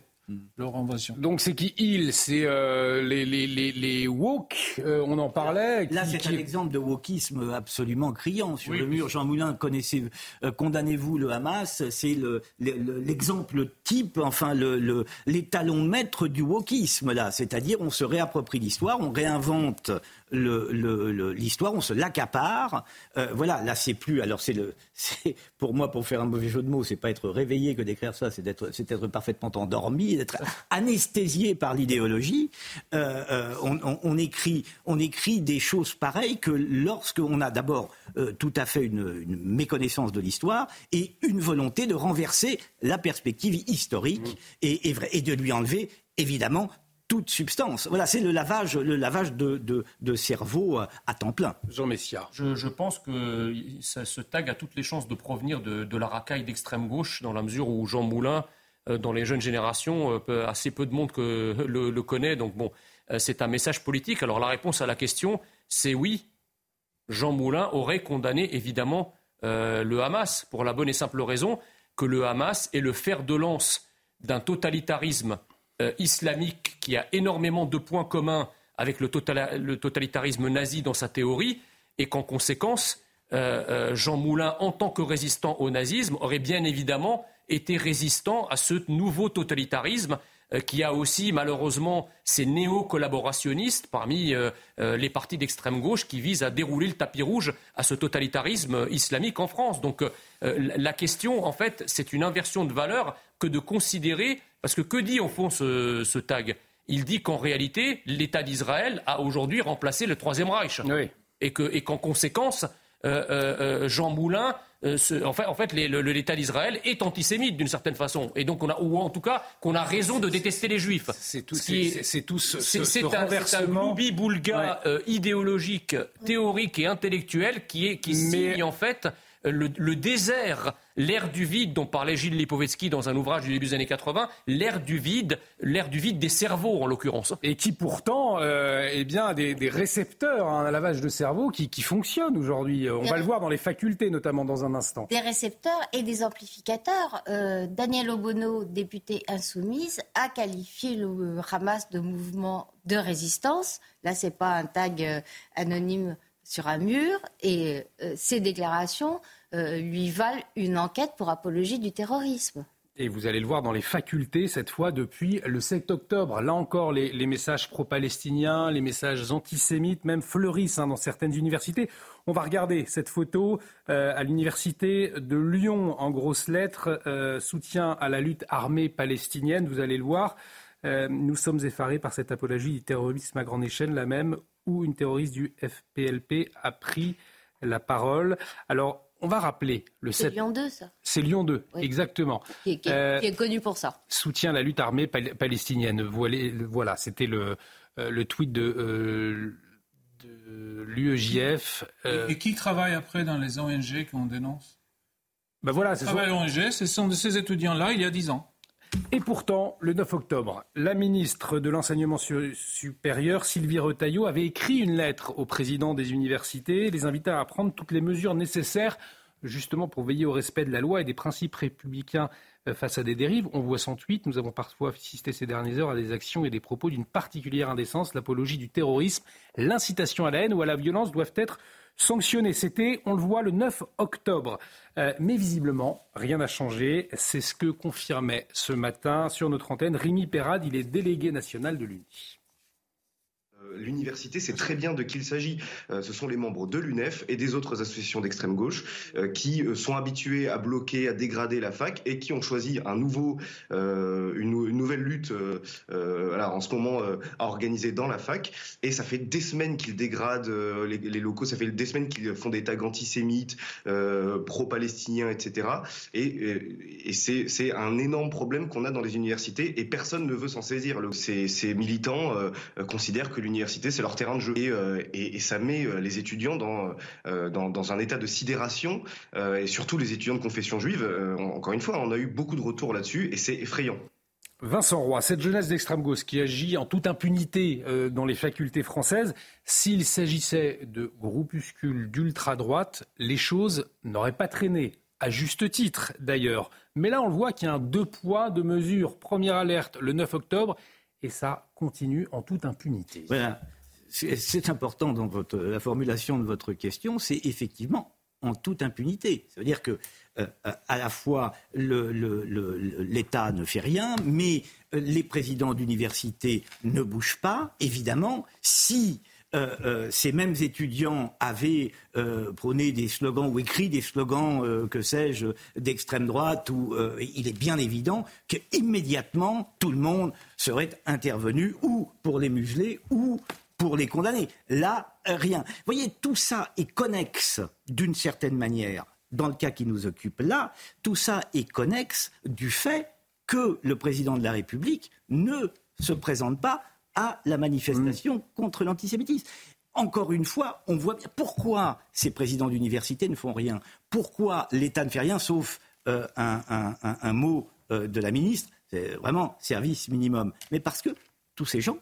Leur invasion. Donc c'est qui ils C'est euh, les, les, les, les woke, euh, on en parlait. Là, c'est qui... un exemple de wokisme absolument criant. Sur oui. le mur, Jean Moulin, connaissez, euh, condamnez-vous le Hamas C'est l'exemple le, type, enfin le, l'étalon maître du wokisme, là. C'est-à-dire, on se réapproprie l'histoire, on réinvente l'histoire, on se l'accapare. Euh, voilà, là c'est plus. Alors c'est le, pour moi pour faire un mauvais jeu de mots, c'est pas être réveillé que d'écrire ça, c'est d'être, c'est être parfaitement endormi, d'être anesthésié par l'idéologie. Euh, euh, on, on, on, écrit, on écrit des choses pareilles que lorsqu'on a d'abord tout à fait une, une méconnaissance de l'histoire et une volonté de renverser la perspective historique mmh. et, et, et de lui enlever évidemment toute substance. Voilà, c'est le lavage, le lavage de, de, de, cerveau à temps plein. Jean Messia. Je, je pense que ça, ce tag a toutes les chances de provenir de, de la racaille d'extrême gauche, dans la mesure où Jean Moulin, euh, dans les jeunes générations, euh, assez peu de monde que le, le connaît. Donc bon, euh, c'est un message politique. Alors la réponse à la question, c'est oui. Jean Moulin aurait condamné évidemment euh, le Hamas pour la bonne et simple raison que le Hamas est le fer de lance d'un totalitarisme euh, islamique qui a énormément de points communs avec le, total, le totalitarisme nazi dans sa théorie, et qu'en conséquence, euh, euh, Jean Moulin, en tant que résistant au nazisme, aurait bien évidemment été résistant à ce nouveau totalitarisme qui a aussi malheureusement ces néo-collaborationnistes parmi les partis d'extrême gauche qui visent à dérouler le tapis rouge à ce totalitarisme islamique en France. Donc la question, en fait, c'est une inversion de valeur que de considérer Parce que que dit au fond ce, tag? Il dit qu'en réalité, l'État d'Israël a aujourd'hui remplacé le Troisième Reich. Et qu'en conséquence, euh, euh, euh, Jean Moulin en fait, en fait l'État d'Israël est antisémite d'une certaine façon, et donc on a, ou en tout cas qu'on a raison de détester les Juifs. C'est tout, c'est tout ce, ce, ce renversement. C'est un boulga idéologique, théorique et intellectuel qui est qui signe en fait le, désert, l'ère du vide dont parlait Gilles Lipovetsky dans un ouvrage du début des années 80, l'ère du vide, l'ère du vide des cerveaux en l'occurrence. Et qui pourtant euh, eh bien, a des, récepteurs, un lavage de cerveau qui, qui fonctionne aujourd'hui. On va le voir dans les facultés notamment dans un instant. Des récepteurs et des amplificateurs. Euh, Daniel Obono, député insoumise, a qualifié le Hamas de mouvement de résistance. Là, c'est pas un tag euh, anonyme sur un mur et euh, ces déclarations euh, lui valent une enquête pour apologie du terrorisme. Et vous allez le voir dans les facultés, cette fois depuis le 7 octobre. Là encore, les, messages pro-palestiniens, les messages antisémites, même fleurissent hein, dans certaines universités. On va regarder cette photo euh, à l'université de Lyon, en grosses lettres, soutien à la lutte armée palestinienne. Vous allez le voir. nous sommes effarés par cette apologie du terrorisme à grande échelle, la même où une terroriste du FPLP a pris la parole. Alors, on va rappeler le 7. C'est Lyon 2, ça C'est Lyon 2, exactement. Qui est, euh, connu pour ça. Soutient la lutte armée palestinienne. Voilà, c'était le, euh, le tweet de, euh, l'UEJF. Et, qui travaille après dans les ONG qu'on dénonce? Ben voilà, c'est l'ONG, ce sont de ces étudiants-là il y a 10 ans. Et pourtant, le 9 octobre, la ministre de l'Enseignement supérieur, Sylvie Retailleau, avait écrit une lettre au président des universités, les invitant à prendre toutes les mesures nécessaires justement pour veiller au respect de la loi et des principes républicains euh, face à des dérives. On voit 108, nous avons parfois assisté ces dernières heures à des actions et des propos d'une particulière indécence, l'apologie du terrorisme, l'incitation à la haine ou à la violence doivent être sanctionné. C'était, on le voit, le 9 octobre. Euh, mais visiblement, rien n'a changé. C'est ce que confirmait ce matin sur notre antenne Rémi Perrade. Il est délégué national de l'UNI. Euh, l'université sait très bien de qui il s'agit. Euh, ce sont les membres de l'UNEF et des autres associations d'extrême gauche euh, qui sont habitués à bloquer, à dégrader la fac et qui ont choisi un nouveau, une, nouvelle lutte en ce moment à organiser dans la fac. Et ça fait des semaines qu'ils dégradent les, locaux, ça fait des semaines qu'ils font des tags antisémites, pro-palestiniens, etc. Et, c'est un énorme problème qu'on a dans les universités et personne ne veut s'en saisir. Ces militants considèrent que l'université c'est leur terrain de jeu. Et, euh, ça met euh, les étudiants euh, dans, un état de sidération, et surtout les étudiants de confession juive. encore une fois, on a eu beaucoup de retours là-dessus, et c'est effrayant. Vincent Roy, cette jeunesse d'extrême gauche qui agit en toute impunité dans les facultés françaises, s'il s'agissait de groupuscules d'ultra-droite, les choses n'auraient pas traîné, à juste titre d'ailleurs. Mais là, on le voit qu'il y a un deux poids, deux mesures. Première alerte le 9 octobre et ça continue en toute impunité. Voilà. C'est important dans la formulation de votre question, c'est effectivement en toute impunité. Ça veut dire que euh, à la fois l'État ne fait rien, mais euh, les présidents d'université ne bougent pas. Évidemment, si euh, euh, ces mêmes étudiants avaient euh, prôné des slogans ou écrit des slogans, que sais-je, d'extrême droite, où il est bien évident qu'immédiatement tout le monde serait intervenu ou pour les museler ou pour les condamner. Là, rien. Vous voyez, tout ça est connexe d'une certaine manière. Dans le cas qui nous occupe là, tout ça est connexe du fait que le président de la République ne se présente pas à la manifestation mm. contre l'antisémitisme. Encore une fois, on voit bien pourquoi ces présidents d'université ne font rien. Pourquoi l'État ne fait rien, sauf euh, un, mot euh, de la ministre, c'est vraiment service minimum. Mais parce que tous ces gens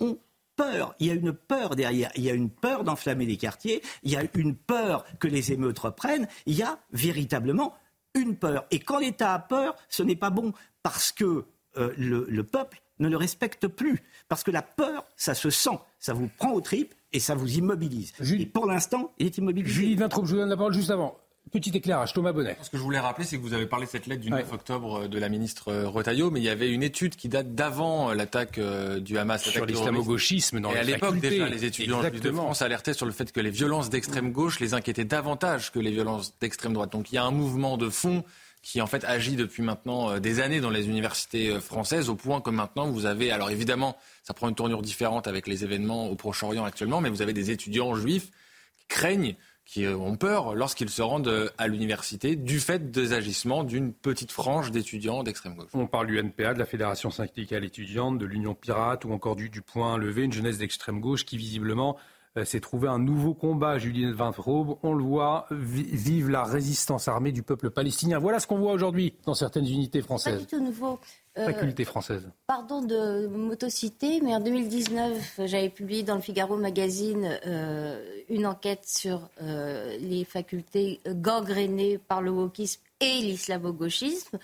ont peur. Il y a une peur derrière. Il y a une peur d'enflammer les quartiers. Il y a une peur que les émeutes reprennent. Il y a véritablement une peur. Et quand l'État a peur, ce n'est pas bon parce que euh, le peuple ne le respecte plus. Parce que la peur, ça se sent, ça vous prend aux tripes et ça vous immobilise. Et pour l'instant, il est immobilisé. Julie Vintraube, je vous donne la parole juste avant. Petit éclairage, Thomas Bonnet. Ce que je voulais rappeler, c'est que vous avez parlé de cette lettre du 9 octobre euh, de la ministre euh, Retailleau, mais il y avait une étude qui date d'avant euh, l'attaque du Hamas. Sur l'islamo-gauchisme dans Et à l'époque, déjà, les étudiants de France alertaient sur le fait que les violences d'extrême gauche les inquiétaient davantage que les violences d'extrême droite. Donc il y a un mouvement de fond qui en fait agit depuis maintenant euh, des années dans les universités euh, françaises, au point que maintenant vous avez, alors évidemment, ça prend une tournure différente avec les événements au Proche-Orient actuellement, mais vous avez des étudiants juifs qui craignent qui euh, ont peur lorsqu'ils se rendent à l'université du fait des agissements d'une petite frange d'étudiants d'extrême gauche. On parle du NPA, de la Fédération syndicale étudiante, de l'Union pirate ou encore du, du point levé, une jeunesse d'extrême gauche qui visiblement s'est euh, trouvé un nouveau combat. Julien Vintraube, on le voit, vive la résistance armée du peuple palestinien. Voilà ce qu'on voit aujourd'hui dans certaines unités françaises. Pas du tout nouveau. Euh, Faculté française. Pardon de m'autociter, mais en 2019, j'avais publié dans le Figaro magazine euh, une enquête sur les facultés gangrénées par le wokisme et l'islamo-gauchisme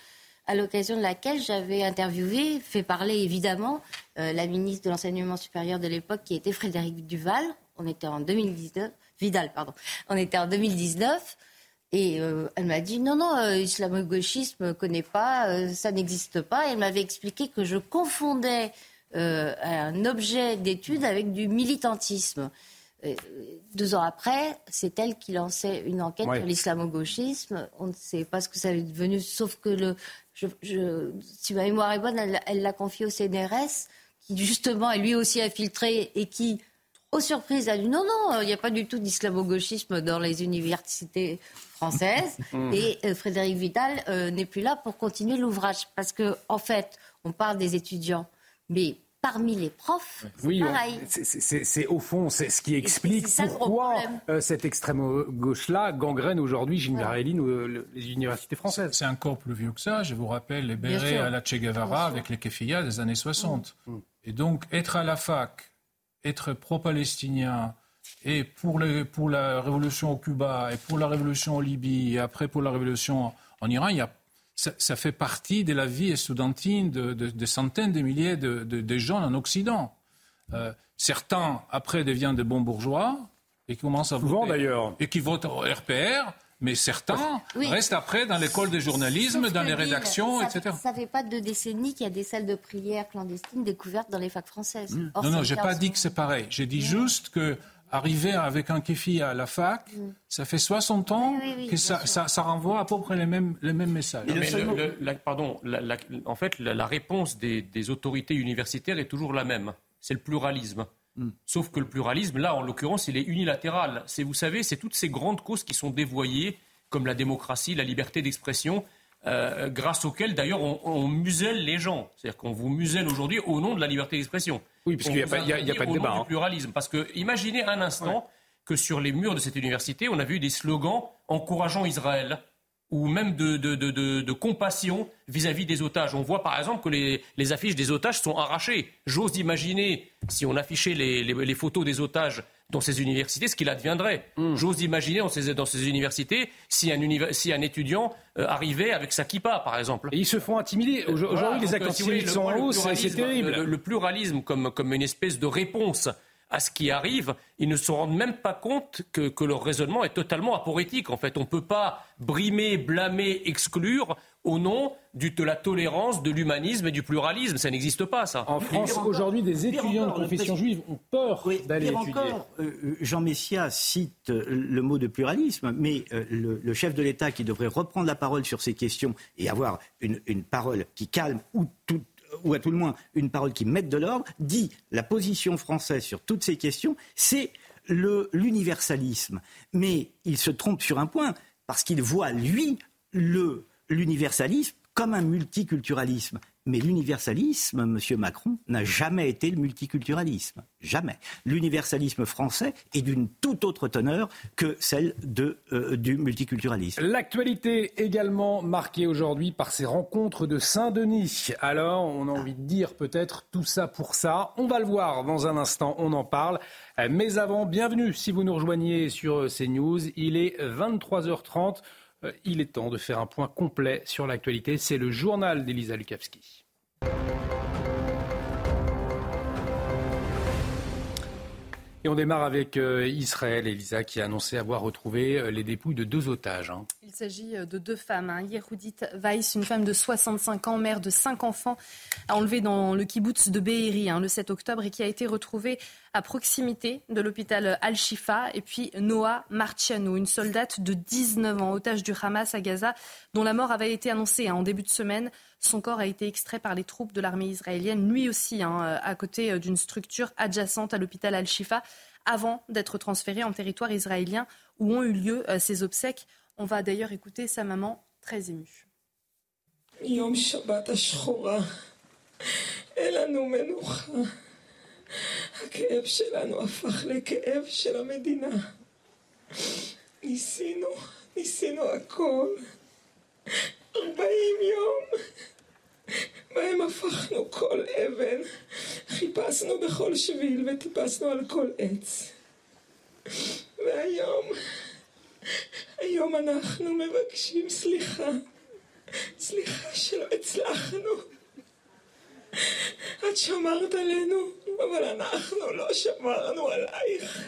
à l'occasion de laquelle j'avais interviewé, fait parler évidemment, la ministre de l'Enseignement supérieur de l'époque, qui était Frédéric Duval, on était en 2019, Vidal, pardon, on était en 2019. Et euh, elle m'a dit non, non, euh, islamo-gauchisme, ne connaît pas, euh, ça n'existe pas. Et elle m'avait expliqué que je confondais un objet d'étude avec du militantisme. deux ans après, c'est elle qui lançait une enquête sur l'islamo-gauchisme. On ne sait pas ce que ça est devenu, sauf que le, je, si ma mémoire est bonne, elle l'a confié au CNRS, qui justement est lui aussi infiltré et qui aux surprises, a dit non, non, il n'y a pas du tout d'islamo-gauchisme dans les universités françaises. Mmh. Et euh, Frédéric Vidal euh, n'est plus là pour continuer l'ouvrage. Parce qu'en en fait, on parle des étudiants, mais parmi les profs, oui, pareil. C'est au fond, c'est ce qui explique pourquoi euh, cette extrême gauche-là gangrène aujourd'hui, Gilles ou les universités françaises. C'est encore plus vieux que ça. Je vous rappelle les bérets à la Che Guevara avec les kefiyas des années 60. Mmh. Et donc, être à la fac être pro-palestinien et pour, pour la révolution au Cuba et pour la révolution en Libye et après pour la révolution en Iran, il y a, ça, fait partie de la vie estudiantine de, centaines de milliers de, gens en Occident. Euh, certains, après, deviennent de bons bourgeois et qui commencent à Souvent, d'ailleurs. Et qui votent au RPR mais certains restent après dans l'école de journalisme, dans les rédactions, etc. Ça ne fait pas deux décennies qu'il y a des salles de prière clandestines découvertes dans les facs françaises. Mm. non, non, je n'ai pas dit que c'est pareil. J'ai dit juste que arriver avec un kéfi à la fac, mm. ça fait 60 ans que ça, ça, renvoie à peu près les mêmes, les mêmes messages. pardon, en fait, la, réponse des, des autorités universitaires est toujours la même. C'est le pluralisme. Mm. Sauf que le pluralisme, là, en l'occurrence, il est unilatéral. C'est, vous savez, c'est toutes ces grandes causes qui sont dévoyées, comme la démocratie, la liberté d'expression, euh, grâce auxquelles, d'ailleurs, on, muselle les gens. C'est-à-dire qu'on vous muselle aujourd'hui au nom de la liberté d'expression. Oui, parce qu'il n'y a, pas, de débat. Hein. pluralisme. Parce que, imaginez un instant que sur les murs de cette université, on a vu des slogans encourageant Israël ou même de, de, de, de compassion vis-à-vis des otages. On voit par exemple que les, les affiches des otages sont arrachées. J'ose imaginer, si on affichait les, les, photos des otages dans ces universités, ce qu'il adviendrait. Hmm. J'ose imaginer dans ces, dans ces universités si un, si un étudiant euh, arrivait avec sa kippa, par exemple. Et ils se font intimider. Aujourd'hui, les acteurs sont en hausse, c'est terrible. le, pluralisme comme, comme une espèce de réponse à ce qui arrive, ils ne se rendent même pas compte que, leur raisonnement est totalement aporétique. En fait, on ne peut pas brimer, blâmer, exclure au nom de la tolérance, de l'humanisme et du pluralisme. Ça n'existe pas, ça. En France, aujourd'hui, des étudiants de confession juive ont peur d'aller étudier. Encore, euh, euh, Jean Messia cite euh, le mot de pluralisme, mais le, chef de l'État qui devrait reprendre la parole sur ces questions et avoir une, une parole qui calme ou tout, ou à tout le moins une parole qui mette de l'ordre, dit la position française sur toutes ces questions, c'est l'universalisme. Mais il se trompe sur un point, parce qu'il voit, lui, l'universalisme comme un multiculturalisme. Mais l'universalisme, M. Macron, n'a jamais été le multiculturalisme. Jamais. L'universalisme français est d'une toute autre teneur que celle euh, du multiculturalisme. L'actualité également marquée aujourd'hui par ces rencontres de Saint-Denis. Alors, on a envie de dire peut-être tout ça pour ça. On va le voir dans un instant, on en parle. Mais avant, bienvenue si vous nous rejoignez sur CNews. Il est 23h30. Euh, il est temps de faire un point complet sur l'actualité. C'est le journal d'Elisa Lukavski. Et on démarre avec euh, Israël, Elisa, qui a annoncé avoir retrouvé euh, les dépouilles de deux otages. Hein. Il s'agit de deux femmes. Hein. Weiss, une femme de 65 ans, mère de cinq enfants, a enlevé dans le kibbutz de Be'eri hein, le 7 octobre et qui a été retrouvée à proximité de l'hôpital Al-Shifa. Et puis Noah Marciano, une soldate de 19 ans, otage du Hamas à Gaza, dont la mort avait été annoncée hein, en début de semaine. Son corps a été extrait par les troupes de l'armée israélienne, lui aussi, hein, à côté d'une structure adjacente à l'hôpital Al-Shifa, avant d'être transféré en territoire israélien où ont eu lieu ses obsèques. On va d'ailleurs écouter sa maman très émue. הכאב שלנו הפך לכאב של המדינה. ניסינו, ניסינו הכל. ארבעים יום, בהם הפכנו כל אבן, חיפשנו בכל שביל וטיפסנו על כל עץ. והיום, היום אנחנו מבקשים סליחה. סליחה שלא הצלחנו. את שמרת עלינו, אבל אנחנו לא שמרנו עלייך.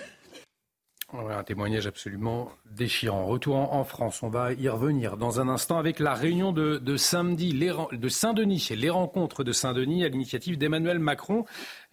un témoignage absolument déchirant. Retour en, France, on va y revenir dans un instant avec la réunion de, de samedi de Saint-Denis, les rencontres de Saint-Denis à l'initiative d'Emmanuel Macron,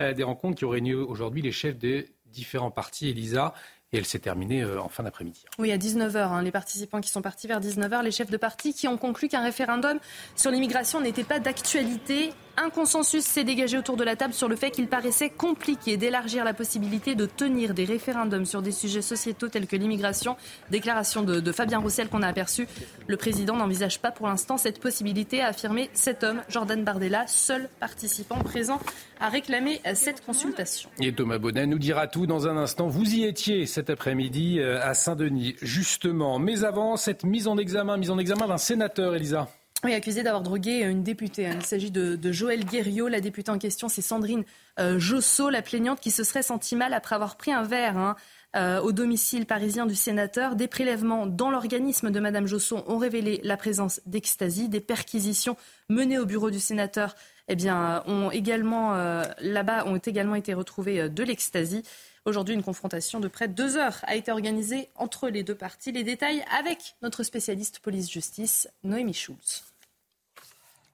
euh, des rencontres qui ont réuni aujourd'hui les chefs des différents partis. Elisa, et elle s'est terminée euh, en fin d'après-midi. Oui, à 19h, hein, les participants qui sont partis vers 19h, les chefs de parti qui ont conclu qu'un référendum sur l'immigration n'était pas d'actualité un consensus s'est dégagé autour de la table sur le fait qu'il paraissait compliqué d'élargir la possibilité de tenir des référendums sur des sujets sociétaux tels que l'immigration. Déclaration de, Fabien Roussel qu'on a aperçu. Le président n'envisage pas pour l'instant cette possibilité, a affirmé cet homme, Jordan Bardella, seul participant présent à réclamer cette consultation. Et Thomas Bonnet nous dira tout dans un instant. Vous y étiez cet après-midi euh, à Saint-Denis, justement. Mais avant, cette mise en examen, mise en examen d'un sénateur, Elisa. Oui, accusé d'avoir drogué une députée. Hein. Il s'agit de, Joël Guerriot. La députée en question, c'est Sandrine euh, Josso, la plaignante qui se serait sentie mal après avoir pris un verre hein, euh, au domicile parisien du sénateur. Des prélèvements dans l'organisme de Madame Josso ont révélé la présence d'ecstasy. Des perquisitions menées au bureau du sénateur eh bien, ont également, euh, là-bas, ont également été retrouvées de l'ecstasy. Aujourd'hui, une confrontation de près de deux heures a été organisée entre les deux parties. Les détails avec notre spécialiste police-justice, Noémie Schulz.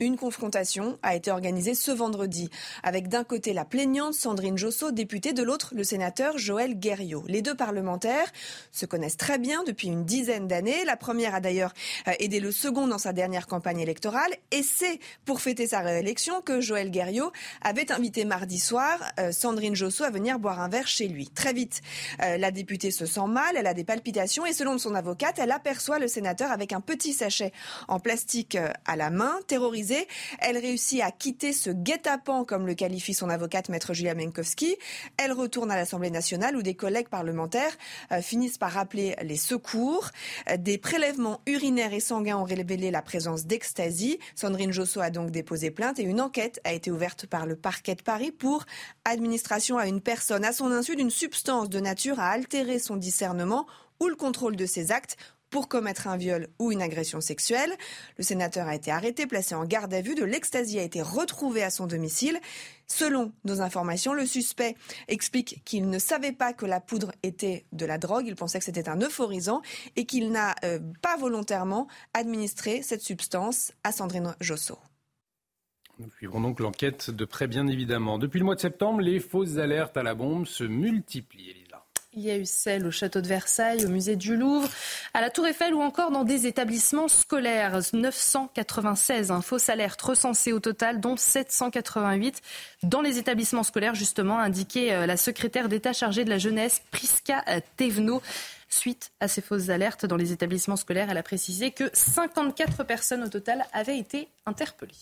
Une confrontation a été organisée ce vendredi avec d'un côté la plaignante Sandrine Josso, députée, de l'autre le sénateur Joël Guerriot. Les deux parlementaires se connaissent très bien depuis une dizaine d'années. La première a d'ailleurs euh, aidé le second dans sa dernière campagne électorale et c'est pour fêter sa réélection que Joël Guerriot avait invité mardi soir euh, Sandrine Josso à venir boire un verre chez lui. Très vite, euh, la députée se sent mal, elle a des palpitations et selon son avocate, elle aperçoit le sénateur avec un petit sachet en plastique à la main, terrorisé elle réussit à quitter ce guet-apens, comme le qualifie son avocate, maître Julia Menkowski. Elle retourne à l'Assemblée nationale où des collègues parlementaires euh, finissent par rappeler les secours. Des prélèvements urinaires et sanguins ont révélé la présence d'ecstasy. Sandrine Josso a donc déposé plainte et une enquête a été ouverte par le parquet de Paris pour administration à une personne à son insu d'une substance de nature à altérer son discernement ou le contrôle de ses actes pour commettre un viol ou une agression sexuelle. Le sénateur a été arrêté, placé en garde à vue. De l'ecstasy a été retrouvé à son domicile. Selon nos informations, le suspect explique qu'il ne savait pas que la poudre était de la drogue. Il pensait que c'était un euphorisant et qu'il n'a euh, pas volontairement administré cette substance à Sandrine Josso. Nous suivrons donc l'enquête de près, bien évidemment. Depuis le mois de septembre, les fausses alertes à la bombe se multiplient. Il y a eu celle au château de Versailles, au musée du Louvre, à la Tour Eiffel ou encore dans des établissements scolaires. 996 hein, fausses alertes recensées au total, dont 788 dans les établissements scolaires, justement, indiqué euh, la secrétaire d'État chargée de la jeunesse, Priska euh, Thévenot. Suite à ces fausses alertes dans les établissements scolaires, elle a précisé que 54 personnes au total avaient été interpellées.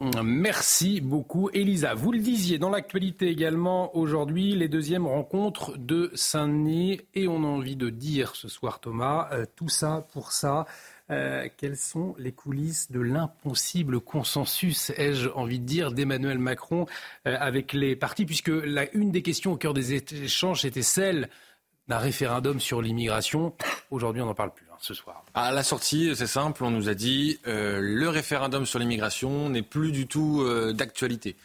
Merci beaucoup, Elisa. Vous le disiez, dans l'actualité également, aujourd'hui, les deuxièmes rencontres de Saint-Denis. Et on a envie de dire ce soir, Thomas, euh, tout ça pour ça. Euh, quelles sont les coulisses de l'impossible consensus, ai-je envie de dire, d'Emmanuel Macron euh, avec les partis, puisque la, une des questions au cœur des échanges était celle d'un référendum sur l'immigration. Aujourd'hui, on n'en parle plus ce soir À la sortie, c'est simple, on nous a dit euh, le référendum sur l'immigration n'est plus du tout euh, d'actualité.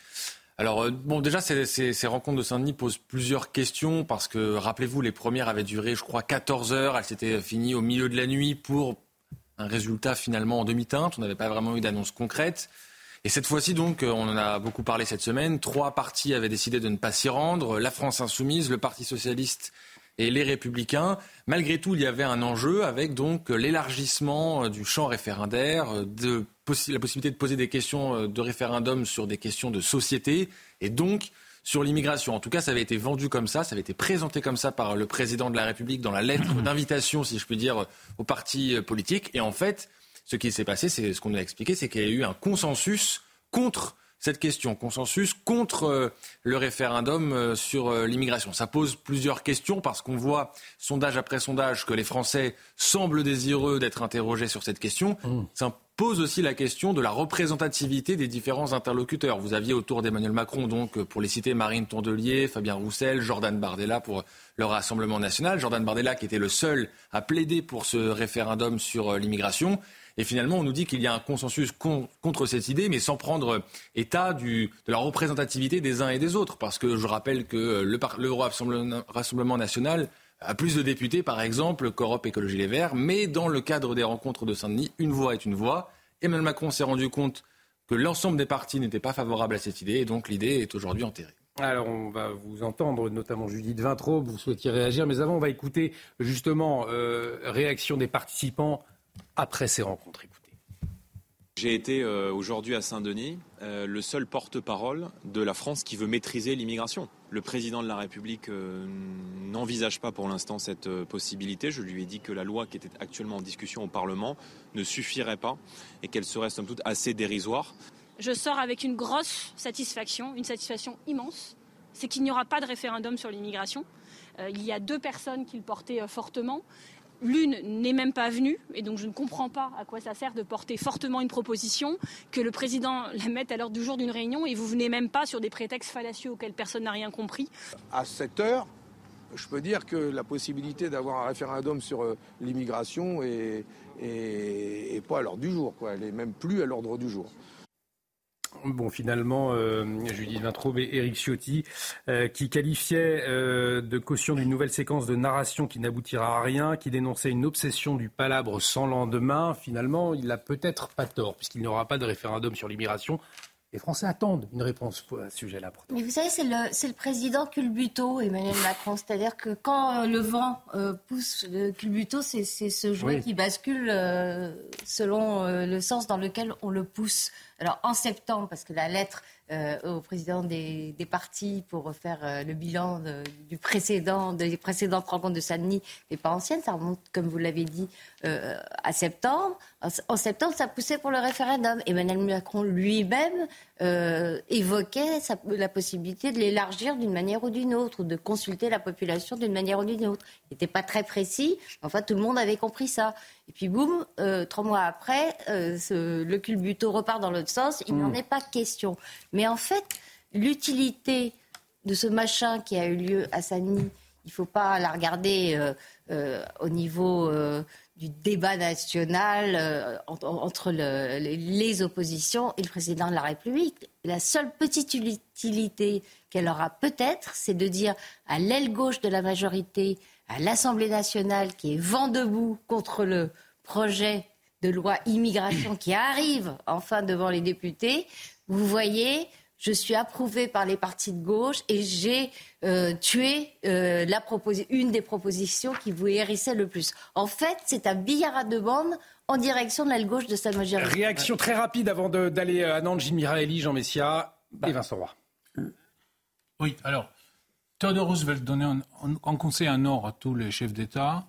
Alors, euh, bon, déjà, ces, ces, rencontres de Saint-Denis posent plusieurs questions parce que, rappelez-vous, les premières avaient duré, je crois, 14 heures. Elles s'étaient finies au milieu de la nuit pour un résultat finalement en demi-teinte. On n'avait pas vraiment eu d'annonce concrète. Et cette fois-ci, donc, on en a beaucoup parlé cette semaine, trois partis avaient décidé de ne pas s'y rendre, la France insoumise, le Parti socialiste et les républicains. Malgré tout, il y avait un enjeu avec donc l'élargissement du champ référendaire, de la possibilité de poser des questions de référendum sur des questions de société et donc sur l'immigration. En tout cas, ça avait été vendu comme ça, ça avait été présenté comme ça par le président de la République dans la lettre d'invitation, si je puis dire, aux partis politiques. Et en fait, ce qui s'est passé, c'est ce qu'on a expliqué, c'est qu'il y a eu un consensus contre cette question, consensus contre euh, le référendum euh, sur euh, l'immigration. Ça pose plusieurs questions parce qu'on voit, sondage après sondage, que les Français semblent désireux d'être interrogés sur cette question. Mmh. Ça pose aussi la question de la représentativité des différents interlocuteurs. Vous aviez autour d'Emmanuel Macron, donc, pour les citer, Marine Tondelier, Fabien Roussel, Jordan Bardella pour le Rassemblement national. Jordan Bardella qui était le seul à plaider pour ce référendum sur l'immigration. Et finalement, on nous dit qu'il y a un consensus contre cette idée, mais sans prendre état de la représentativité des uns et des autres. Parce que je rappelle que le, le Rassemblement national a plus de députés, par exemple, qu'Europe Écologie Les Verts. Mais dans le cadre des rencontres de Saint-Denis, une voix est une voix. Emmanuel Macron s'est rendu compte que l'ensemble des partis n'étaient pas favorables à cette idée. Et donc l'idée est aujourd'hui enterrée. Alors, on va vous entendre, notamment Judith Vintraud, vous souhaitiez réagir, mais avant, on va écouter justement euh, réaction des participants après ces rencontres. Écoutez. J'ai été euh, aujourd'hui à Saint-Denis, euh, le seul porte-parole de la France qui veut maîtriser l'immigration. Le président de la République euh, n'envisage pas pour l'instant cette possibilité. Je lui ai dit que la loi qui était actuellement en discussion au Parlement ne suffirait pas et qu'elle serait somme toute assez dérisoire. Je sors avec une grosse satisfaction, une satisfaction immense. C'est qu'il n'y aura pas de référendum sur l'immigration. il y a deux personnes qui le portaient fortement. L'une n'est même pas venue, et donc je ne comprends pas à quoi ça sert de porter fortement une proposition, que le président la mette à l'ordre du jour d'une réunion, et vous venez même pas sur des prétextes fallacieux auxquels personne n'a rien compris. À cette heure, je peux dire que la possibilité d'avoir un référendum sur euh, l'immigration est, pas à l'ordre du jour, elle est même plus à l'ordre du jour. Bon, finalement, euh, Judith Vintraube et Éric Ciotti, euh, qui qualifiaient euh, de caution d'une nouvelle séquence de narration qui n'aboutira à rien, qui dénonçait une obsession du palabre sans lendemain. Finalement, il n'a peut-être pas tort, puisqu'il n'y aura pas de référendum sur l'immigration. Les Français attendent une réponse à ce sujet-là. Mais vous savez, c'est le, le, président culbuto, Emmanuel Macron. C'est-à-dire que quand euh, le vent euh, pousse le culbuto, c'est ce jouet qui bascule euh, selon le sens dans lequel on le pousse. Alors en septembre, parce que la lettre euh, au président des, partis pour faire euh, le bilan des précédentes rencontres de Saint-Denis n'est pas ancienne. Ça remonte, comme vous l'avez dit, euh, à septembre. En, septembre, ça poussait pour le référendum. Emmanuel Macron lui-même évoquait la possibilité de l'élargir d'une manière ou d'une autre, ou de consulter la population d'une manière ou d'une autre. Il n'était pas très précis. Enfin, tout le monde avait compris ça. Et puis, boum, euh, trois mois après, euh, ce, le culbuto repart dans l'autre sens. Il n'en mm. est pas question. Mais en fait, l'utilité de ce machin qui a eu lieu à Saint-Denis, il ne faut pas la regarder euh, au niveau du débat national entre le, les oppositions et le président de la République. La seule petite utilité qu'elle aura peut-être, c'est de dire à l'aile gauche de la majorité, à l'Assemblée nationale qui est vent debout contre le projet de loi immigration qui arrive enfin devant les députés, vous voyez, je suis approuvée par les partis de gauche et j'ai euh, tué euh, la une des propositions qui vous hérissait le plus. En fait, c'est un billard à deux bandes en direction de l'aile gauche de sa majorité. Réaction très rapide avant d'aller à Nantes, Jim Miraeli, Jean Messia et Vincent Roy. Oui, alors, Theodore Roosevelt donnait en conseil un ordre à tous les chefs d'État.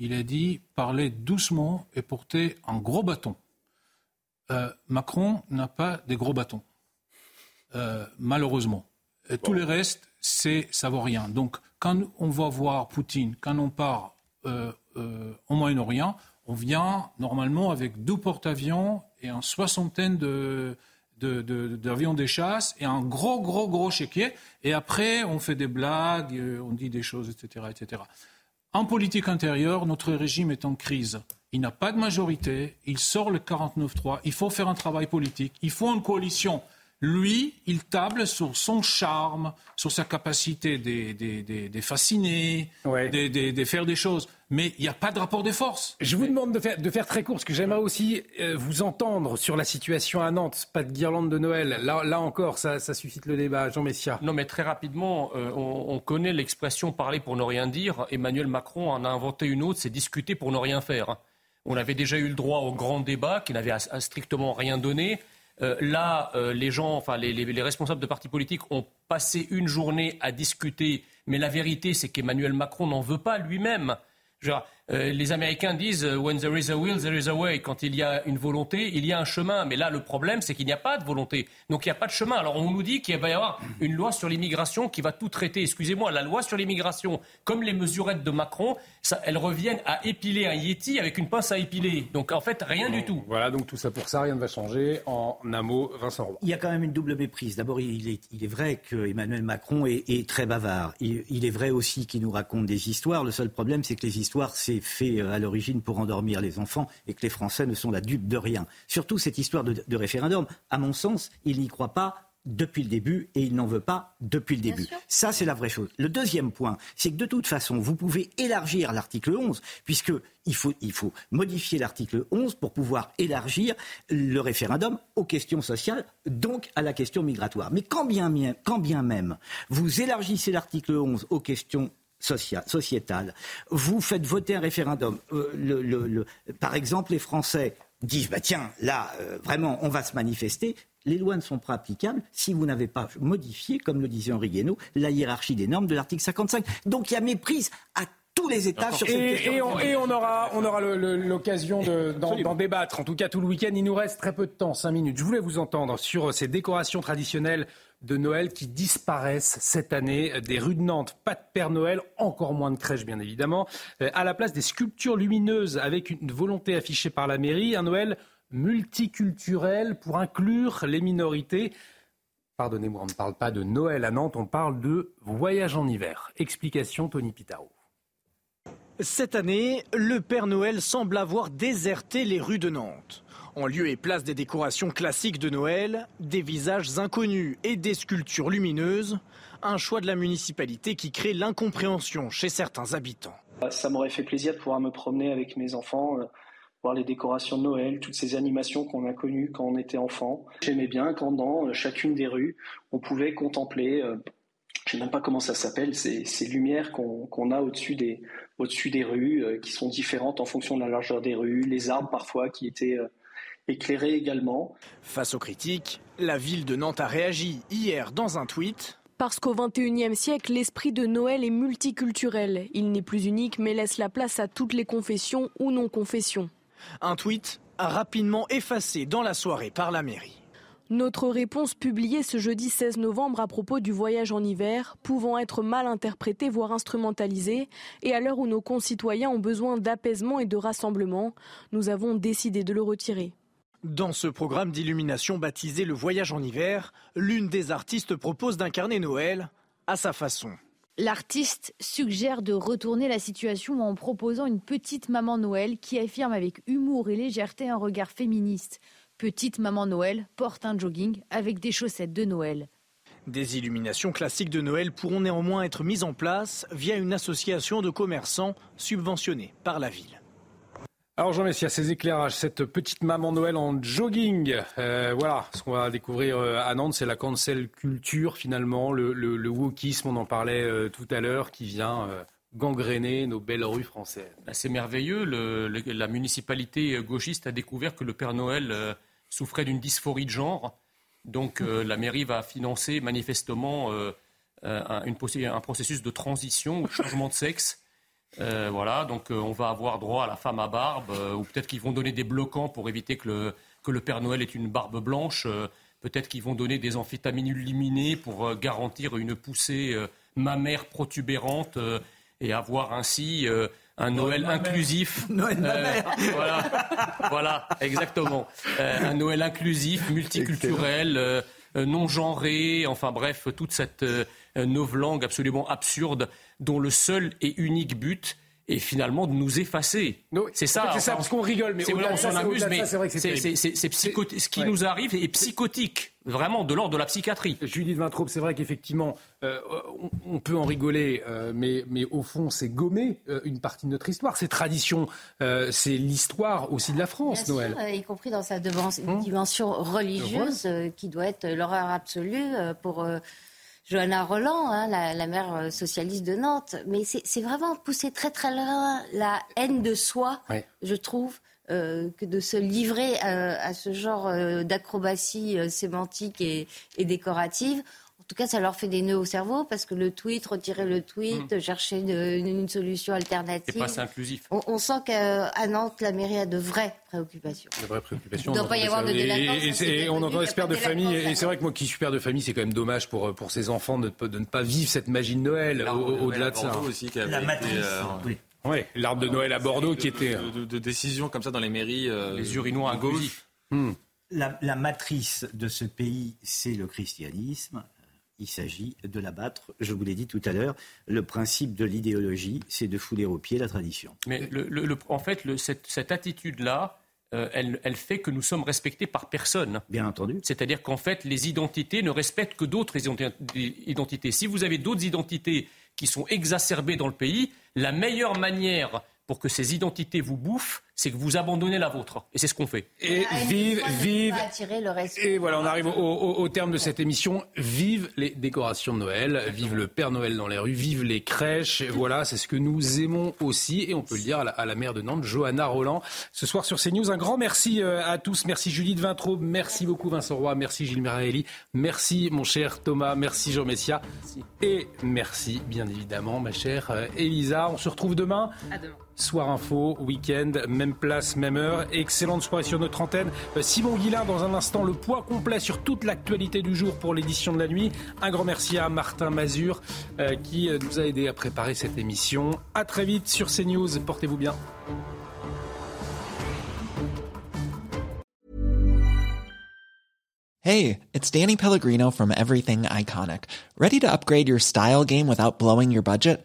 Il a dit parlez doucement et portez un gros bâton. Euh, Macron n'a pas des gros bâtons, euh, malheureusement. Et tous les restes, c'est ça vaut rien. Donc, quand on va voir Poutine, quand on part euh, au Moyen-Orient, on vient normalement avec deux porte-avions et une soixantaine de, d'avions de, des chasses et un gros, gros, gros chéquier. Et après, on fait des blagues, euh, on dit des choses, etc., etc. En politique intérieure, notre régime est en crise. Il n'a pas de majorité, il sort le 49-3, il faut faire un travail politique, il faut une coalition. Lui, il table sur son charme, sur sa capacité de, fasciner, de, faire des choses. Mais il n'y a pas de rapport de force. Je vous demande de faire, de faire très court, parce que j'aimerais aussi euh, vous entendre sur la situation à Nantes. Pas de guirlande de Noël. Là, là encore, ça, suscite le débat. Jean Messia. Non, mais très rapidement, euh, on, connaît l'expression parler pour ne rien dire. Emmanuel Macron en a inventé une autre, c'est discuter pour ne rien faire. On avait déjà eu le droit au grand débat qui n'avait strictement rien donné. Euh, là, euh, les gens, enfin les, responsables de partis politiques ont passé une journée à discuter, mais la vérité, c'est qu'Emmanuel Macron n'en veut pas lui-même. Euh, les Américains disent When there is a will, there is a way. Quand il y a une volonté, il y a un chemin. Mais là, le problème, c'est qu'il n'y a pas de volonté. Donc il n'y a pas de chemin. Alors on nous dit qu'il va y avoir une loi sur l'immigration qui va tout traiter. Excusez-moi, la loi sur l'immigration, comme les mesurettes de Macron, ça, elles reviennent à épiler un Yeti avec une pince à épiler. Donc en fait, rien du tout. Voilà, donc tout ça pour ça, rien ne va changer. En un mot, Vincent Roy. Il y a quand même une double méprise. D'abord, il est, il est, vrai que Emmanuel Macron est, très bavard. Il, il, est vrai aussi qu'il nous raconte des histoires. Le seul problème, c'est que les histoires, c'est fait à l'origine pour endormir les enfants et que les Français ne sont la dupe de rien. Surtout cette histoire de, référendum, à mon sens, il n'y croit pas depuis le début et il n'en veut pas depuis le début. Ça, c'est la vraie chose. Le deuxième point, c'est que de toute façon, vous pouvez élargir l'article 11, puisqu'il faut, il faut modifier l'article 11 pour pouvoir élargir le référendum aux questions sociales, donc à la question migratoire. Mais quand bien, quand bien même vous élargissez l'article 11 aux questions sociétale. Vous faites voter un référendum. Euh, le, par exemple, les Français disent bah tiens, là, euh, vraiment, on va se manifester. Les lois ne sont pas applicables si vous n'avez pas modifié, comme le disait Henri Guénaud, la hiérarchie des normes de l'article 55. Donc il y a méprise à tous les États sur cette et, et, on, et on, aura, on aura l'occasion d'en débattre. En tout cas, tout le week-end, il nous reste très peu de temps, cinq minutes. Je voulais vous entendre sur ces décorations traditionnelles de Noël qui disparaissent cette année des rues de Nantes. Pas de Père Noël, encore moins de crèches bien évidemment. Euh, à la place des sculptures lumineuses avec une volonté affichée par la mairie, un Noël multiculturel pour inclure les minorités. Pardonnez-moi, on ne parle pas de Noël à Nantes, on parle de voyage en hiver. Explication Tony Pitaro. Cette année, le Père Noël semble avoir déserté les rues de Nantes. En lieu et place des décorations classiques de Noël, des visages inconnus et des sculptures lumineuses, un choix de la municipalité qui crée l'incompréhension chez certains habitants. Ça m'aurait fait plaisir de pouvoir me promener avec mes enfants, euh, voir les décorations de Noël, toutes ces animations qu'on a connues quand on était enfant. J'aimais bien quand dans euh, chacune des rues, on pouvait contempler, euh, je ne sais même pas comment ça s'appelle, ces, lumières qu'on a au-dessus des, rues, qui sont différentes en fonction de la largeur des rues, les arbres parfois qui étaient éclairé également. Face aux critiques, la ville de Nantes a réagi hier dans un tweet. Parce qu'au XXIe siècle, l'esprit de Noël est multiculturel. Il n'est plus unique mais laisse la place à toutes les confessions ou non-confessions. Un tweet rapidement effacé dans la soirée par la mairie. Notre réponse publiée ce jeudi 16 novembre à propos du voyage en hiver, pouvant être mal interprétée, voire instrumentalisée, et à l'heure où nos concitoyens ont besoin d'apaisement et de rassemblement, nous avons décidé de le retirer. Dans ce programme d'illumination baptisé Le Voyage en hiver, l'une des artistes propose d'incarner Noël à sa façon. L'artiste suggère de retourner la situation en proposant une petite maman Noël qui affirme avec humour et légèreté un regard féministe. Petite maman Noël porte un jogging avec des chaussettes de Noël. Des illuminations classiques de Noël pourront néanmoins être mises en place via une association de commerçants subventionnée par la ville. Alors Jean Messia, ces éclairages, cette petite maman Noël en jogging, euh, voilà, ce qu'on va découvrir euh, à Nantes, c'est la cancel culture finalement, le, le, on en parlait euh, tout à l'heure, qui vient gangréner nos belles rues françaises. Bah, c'est merveilleux, la municipalité gauchiste a découvert que le Père Noël souffrait d'une dysphorie de genre, donc la mairie va financer manifestement un, un processus de transition, de changement de sexe euh, voilà, donc euh, on va avoir droit à la femme à barbe, euh, ou peut-être qu'ils vont donner des bloquants pour éviter que le, que le Père Noël ait une barbe blanche. peut-être qu'ils vont donner des amphétamines illuminées pour garantir une poussée mammaire protubérante et avoir ainsi un Noël, inclusif. Noël voilà, voilà, exactement. un Noël inclusif, multiculturel, non genré, enfin bref, toute cette novlangue absolument absurde dont le seul et unique but et finalement de nous effacer. c'est ça. C'est ça, parce qu'on rigole, mais c'est on s'en c'est- amuse, mais c'est c'est c'est- c'est- c'est. Ce qui Ouais. nous arrive est psychotique, vraiment de l'ordre de la psychiatrie. Judith Vintraube, c'est vrai qu'effectivement, euh, on, on peut en rigoler, euh, mais, mais au fond, c'est gommer euh, une partie de notre histoire. Ces traditions, euh, c'est l'histoire aussi de la France, Bien Noël. sûr, euh, y compris dans sa devan- dimension religieuse, euh, qui doit être l'horreur absolue euh, pour euh, Johanna Roland, hein, la, la mère euh, socialiste de Nantes. Mais c'est vraiment pousser très très loin la haine de soi, je trouve. euh, que de se livrer euh, à ce genre euh, d'acrobatie euh, sémantique et, et décorative. En tout cas, ça leur fait des nœuds au cerveau parce que le tweet, retirer le tweet, chercher une, une solution alternative. C'est pas assez inclusif. On, on sent qu'à Nantes, la mairie a de vraies préoccupations. De vraies préoccupations. Il doit on pas y entend avoir de délinquance, et- et on entend a pères de famille. Et c'est vrai que moi qui suis père de famille, c'est quand même dommage pour, pour ces enfants de, de ne pas vivre cette magie de Noël au- au- au-delà de ça. Aussi, qui La été, matrice, euh, oui. Ouais, l'arbre de Noël à Bordeaux qui était. de, de- de décisions comme ça dans les mairies. euh, Les urinoirs de gauche. inclusifs. Hmm. La, la matrice de ce pays, c'est le christianisme. Il s'agit de l'abattre. Je vous l'ai dit tout à l'heure, le principe de l'idéologie, c'est de fouler aux pieds la tradition. Mais le- le- le- en fait, cette, cette attitude-là, euh, elle, elle fait que nous sommes respectés par personne. Bien entendu. C'est-à-dire qu'en fait, les identités ne respectent que d'autres identi- identités. Si vous avez d'autres identités qui sont exacerbées dans le pays, la meilleure manière pour que ces identités vous bouffent, c'est que vous abandonnez la vôtre. Et c'est ce qu'on fait. Et vive, de vive. pas attirer le respect. Et voilà, on arrive au, au- au terme de cette émission. Vive les décorations de Noël, vive le Père Noël dans les rues, vive les crèches. Voilà, c'est ce que nous aimons aussi. Et on peut le dire à la, à la maire de Nantes, Johanna Roland. Ce soir sur CNews, un grand merci euh, à tous. Merci Judith Vintraube, merci beaucoup Vincent Roy, merci Gilles Miraelli, merci mon cher Thomas, merci Jean Messia. Et merci bien évidemment ma chère euh, Elisa. On se retrouve demain. À demain. Soir info, week-end, même place, même heure. Excellente soirée sur notre antenne. Euh, Simon Guillain, dans un instant, le poids complet sur toute l'actualité du jour pour l'édition de la nuit. Un grand merci à Martin Mazur euh, qui euh, nous a aidé à préparer cette émission. À très vite sur CNews. Portez-vous bien. Hey, it's Danny Pellegrino from Everything Iconic. Ready to upgrade your style game without blowing your budget?